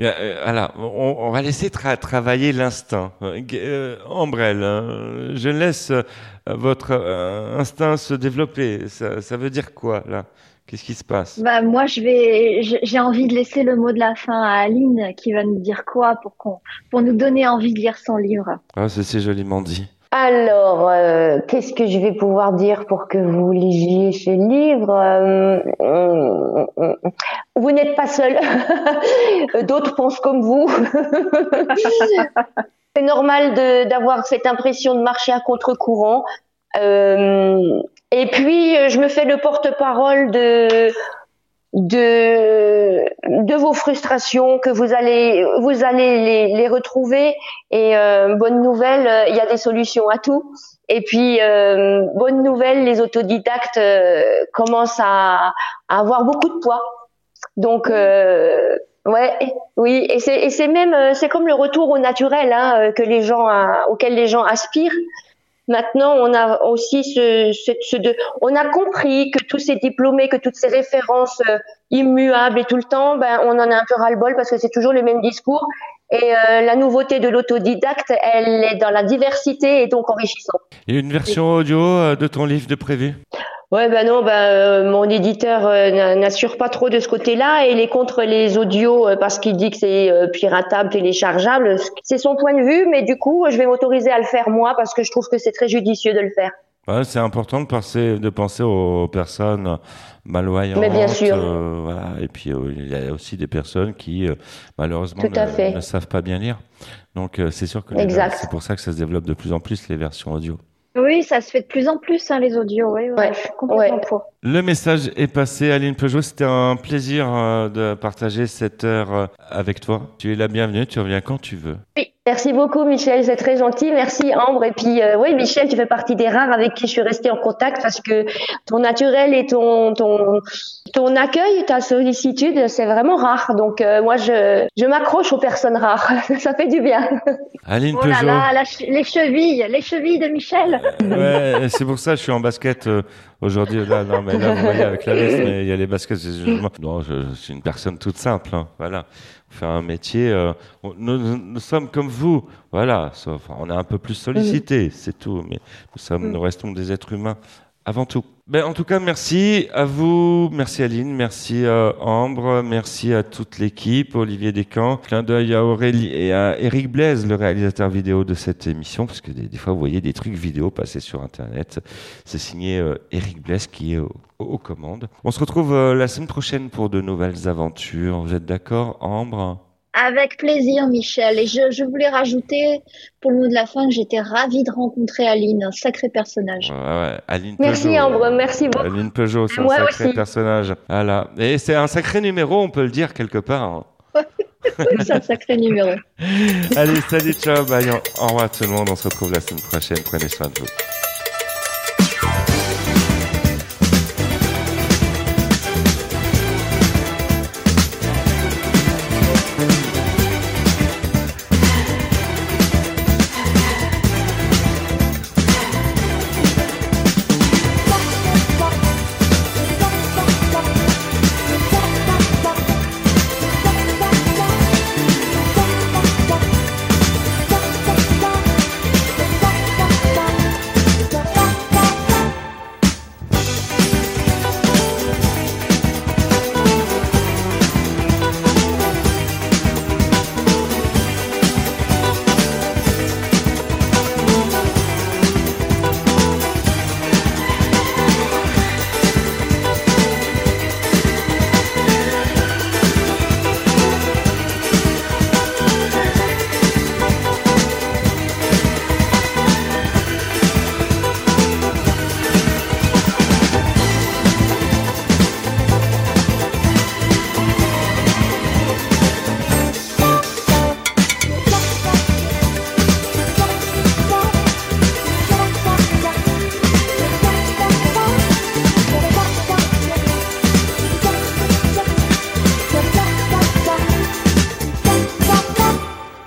Euh, euh, Voilà, on, on va laisser tra- travailler l'instinct. Euh, euh, Ambrelle, hein, je laisse euh, votre euh, instinct se développer. Ça, ça veut dire quoi là? Qu'est-ce qui se passe? Bah, moi, je vais, j'ai envie de laisser le mot de la fin à Aline qui va nous dire quoi pour qu'on, pour nous donner envie de lire son livre. ah, C'est c'est joliment dit. Alors, euh, qu'est-ce que je vais pouvoir dire pour que vous lisiez ce livre Euh. Vous n'êtes pas seul. *laughs* D'autres pensent comme vous. *laughs* C'est normal d'avoir cette impression de marcher à contre-courant. Euh, et puis, je me fais le porte-parole de de de vos frustrations que vous allez vous allez les, les retrouver. Et euh, bonne nouvelle euh, il y a des solutions à tout. Et puis euh, bonne nouvelle les autodidactes euh, commencent à, à avoir beaucoup de poids. Donc euh, ouais oui. Et c'est c'est même c'est comme le retour au naturel hein, que les gens auquel les gens aspirent Maintenant, on a aussi ce, ce, ce de, on a compris que tous ces diplômés, que toutes ces références euh, immuables et tout le temps, ben, on en a un peu ras-le-bol parce que c'est toujours le même discours. Et euh, la nouveauté de l'autodidacte, elle est dans la diversité et donc enrichissante. A une version audio euh, de ton livre de prévu? Ouais, ben non, ben euh, mon éditeur euh, n'a- n'assure pas trop de ce côté-là et il est contre les audios euh, parce qu'il dit que c'est piratable, téléchargeable. C'est son point de vue, mais du coup, je vais m'autoriser à le faire moi parce que je trouve que c'est très judicieux de le faire. Ouais, c'est important de penser, de penser aux personnes malvoyantes. Mais bien sûr. euh, voilà. Et puis, euh, il y a aussi des personnes qui, euh, malheureusement, ne, ne savent pas bien lire. Donc, c'est sûr que c'est pour ça que ça se développe de plus en plus, les versions audio. Oui, ça se fait de plus en plus, hein, les audios. Oui, ouais, je suis complètement pour. Le message est passé, Aline Peugeot. C'était un plaisir euh, de partager cette heure euh, avec toi. Tu es la bienvenue. Tu reviens quand tu veux. Merci beaucoup, Michel. C'est très gentil. Merci, Ambre. Et puis, euh, oui, Michel, tu fais partie des rares avec qui je suis restée en contact parce que ton naturel et ton, ton, ton accueil, ta sollicitude, c'est vraiment rare. Donc, euh, moi, je, je m'accroche aux personnes rares. *laughs* Ça fait du bien. Aline Oh là Peugeot. là, la les chevilles, les chevilles de Michel. Ouais, c'est pour ça que je suis en basket euh, aujourd'hui. Là, non, mais là, vous voyez avec la veste, *laughs* mais il y a les baskets. je- non, je, je suis une personne toute simple. hein, voilà. Fait un métier. euh, nous, nous- nous sommes comme vous, voilà. Sauf, on est un peu plus sollicités, c'est tout. Mais nous sommes, Mm. nous restons des êtres humains avant tout. Ben, en tout cas, merci à vous, merci Aline, merci euh, Ambre, merci à toute l'équipe, Olivier Descamps, clin d'œil à Aurélie et à Eric Blaise, le réalisateur vidéo de cette émission, parce que des, fois vous voyez des trucs vidéo passer sur Internet. C'est signé euh, Eric Blaise qui est au- aux commandes. On se retrouve euh, la semaine prochaine pour de nouvelles aventures. Vous êtes d'accord, Ambre? Avec plaisir, Michel. Et je, je voulais rajouter pour le mot de la fin que j'étais ravie de rencontrer Aline, un sacré personnage. Ouais, ouais, Aline Merci Peugeot. Ambre, merci beaucoup. Aline Peugeot, c'est un Moi sacré aussi. personnage. Voilà. Et c'est un sacré numéro, on peut le dire quelque part. hein. *laughs* C'est un sacré numéro. Allez, salut, ciao, bye. Au revoir tout le monde. On se retrouve la semaine prochaine. Prenez soin de vous.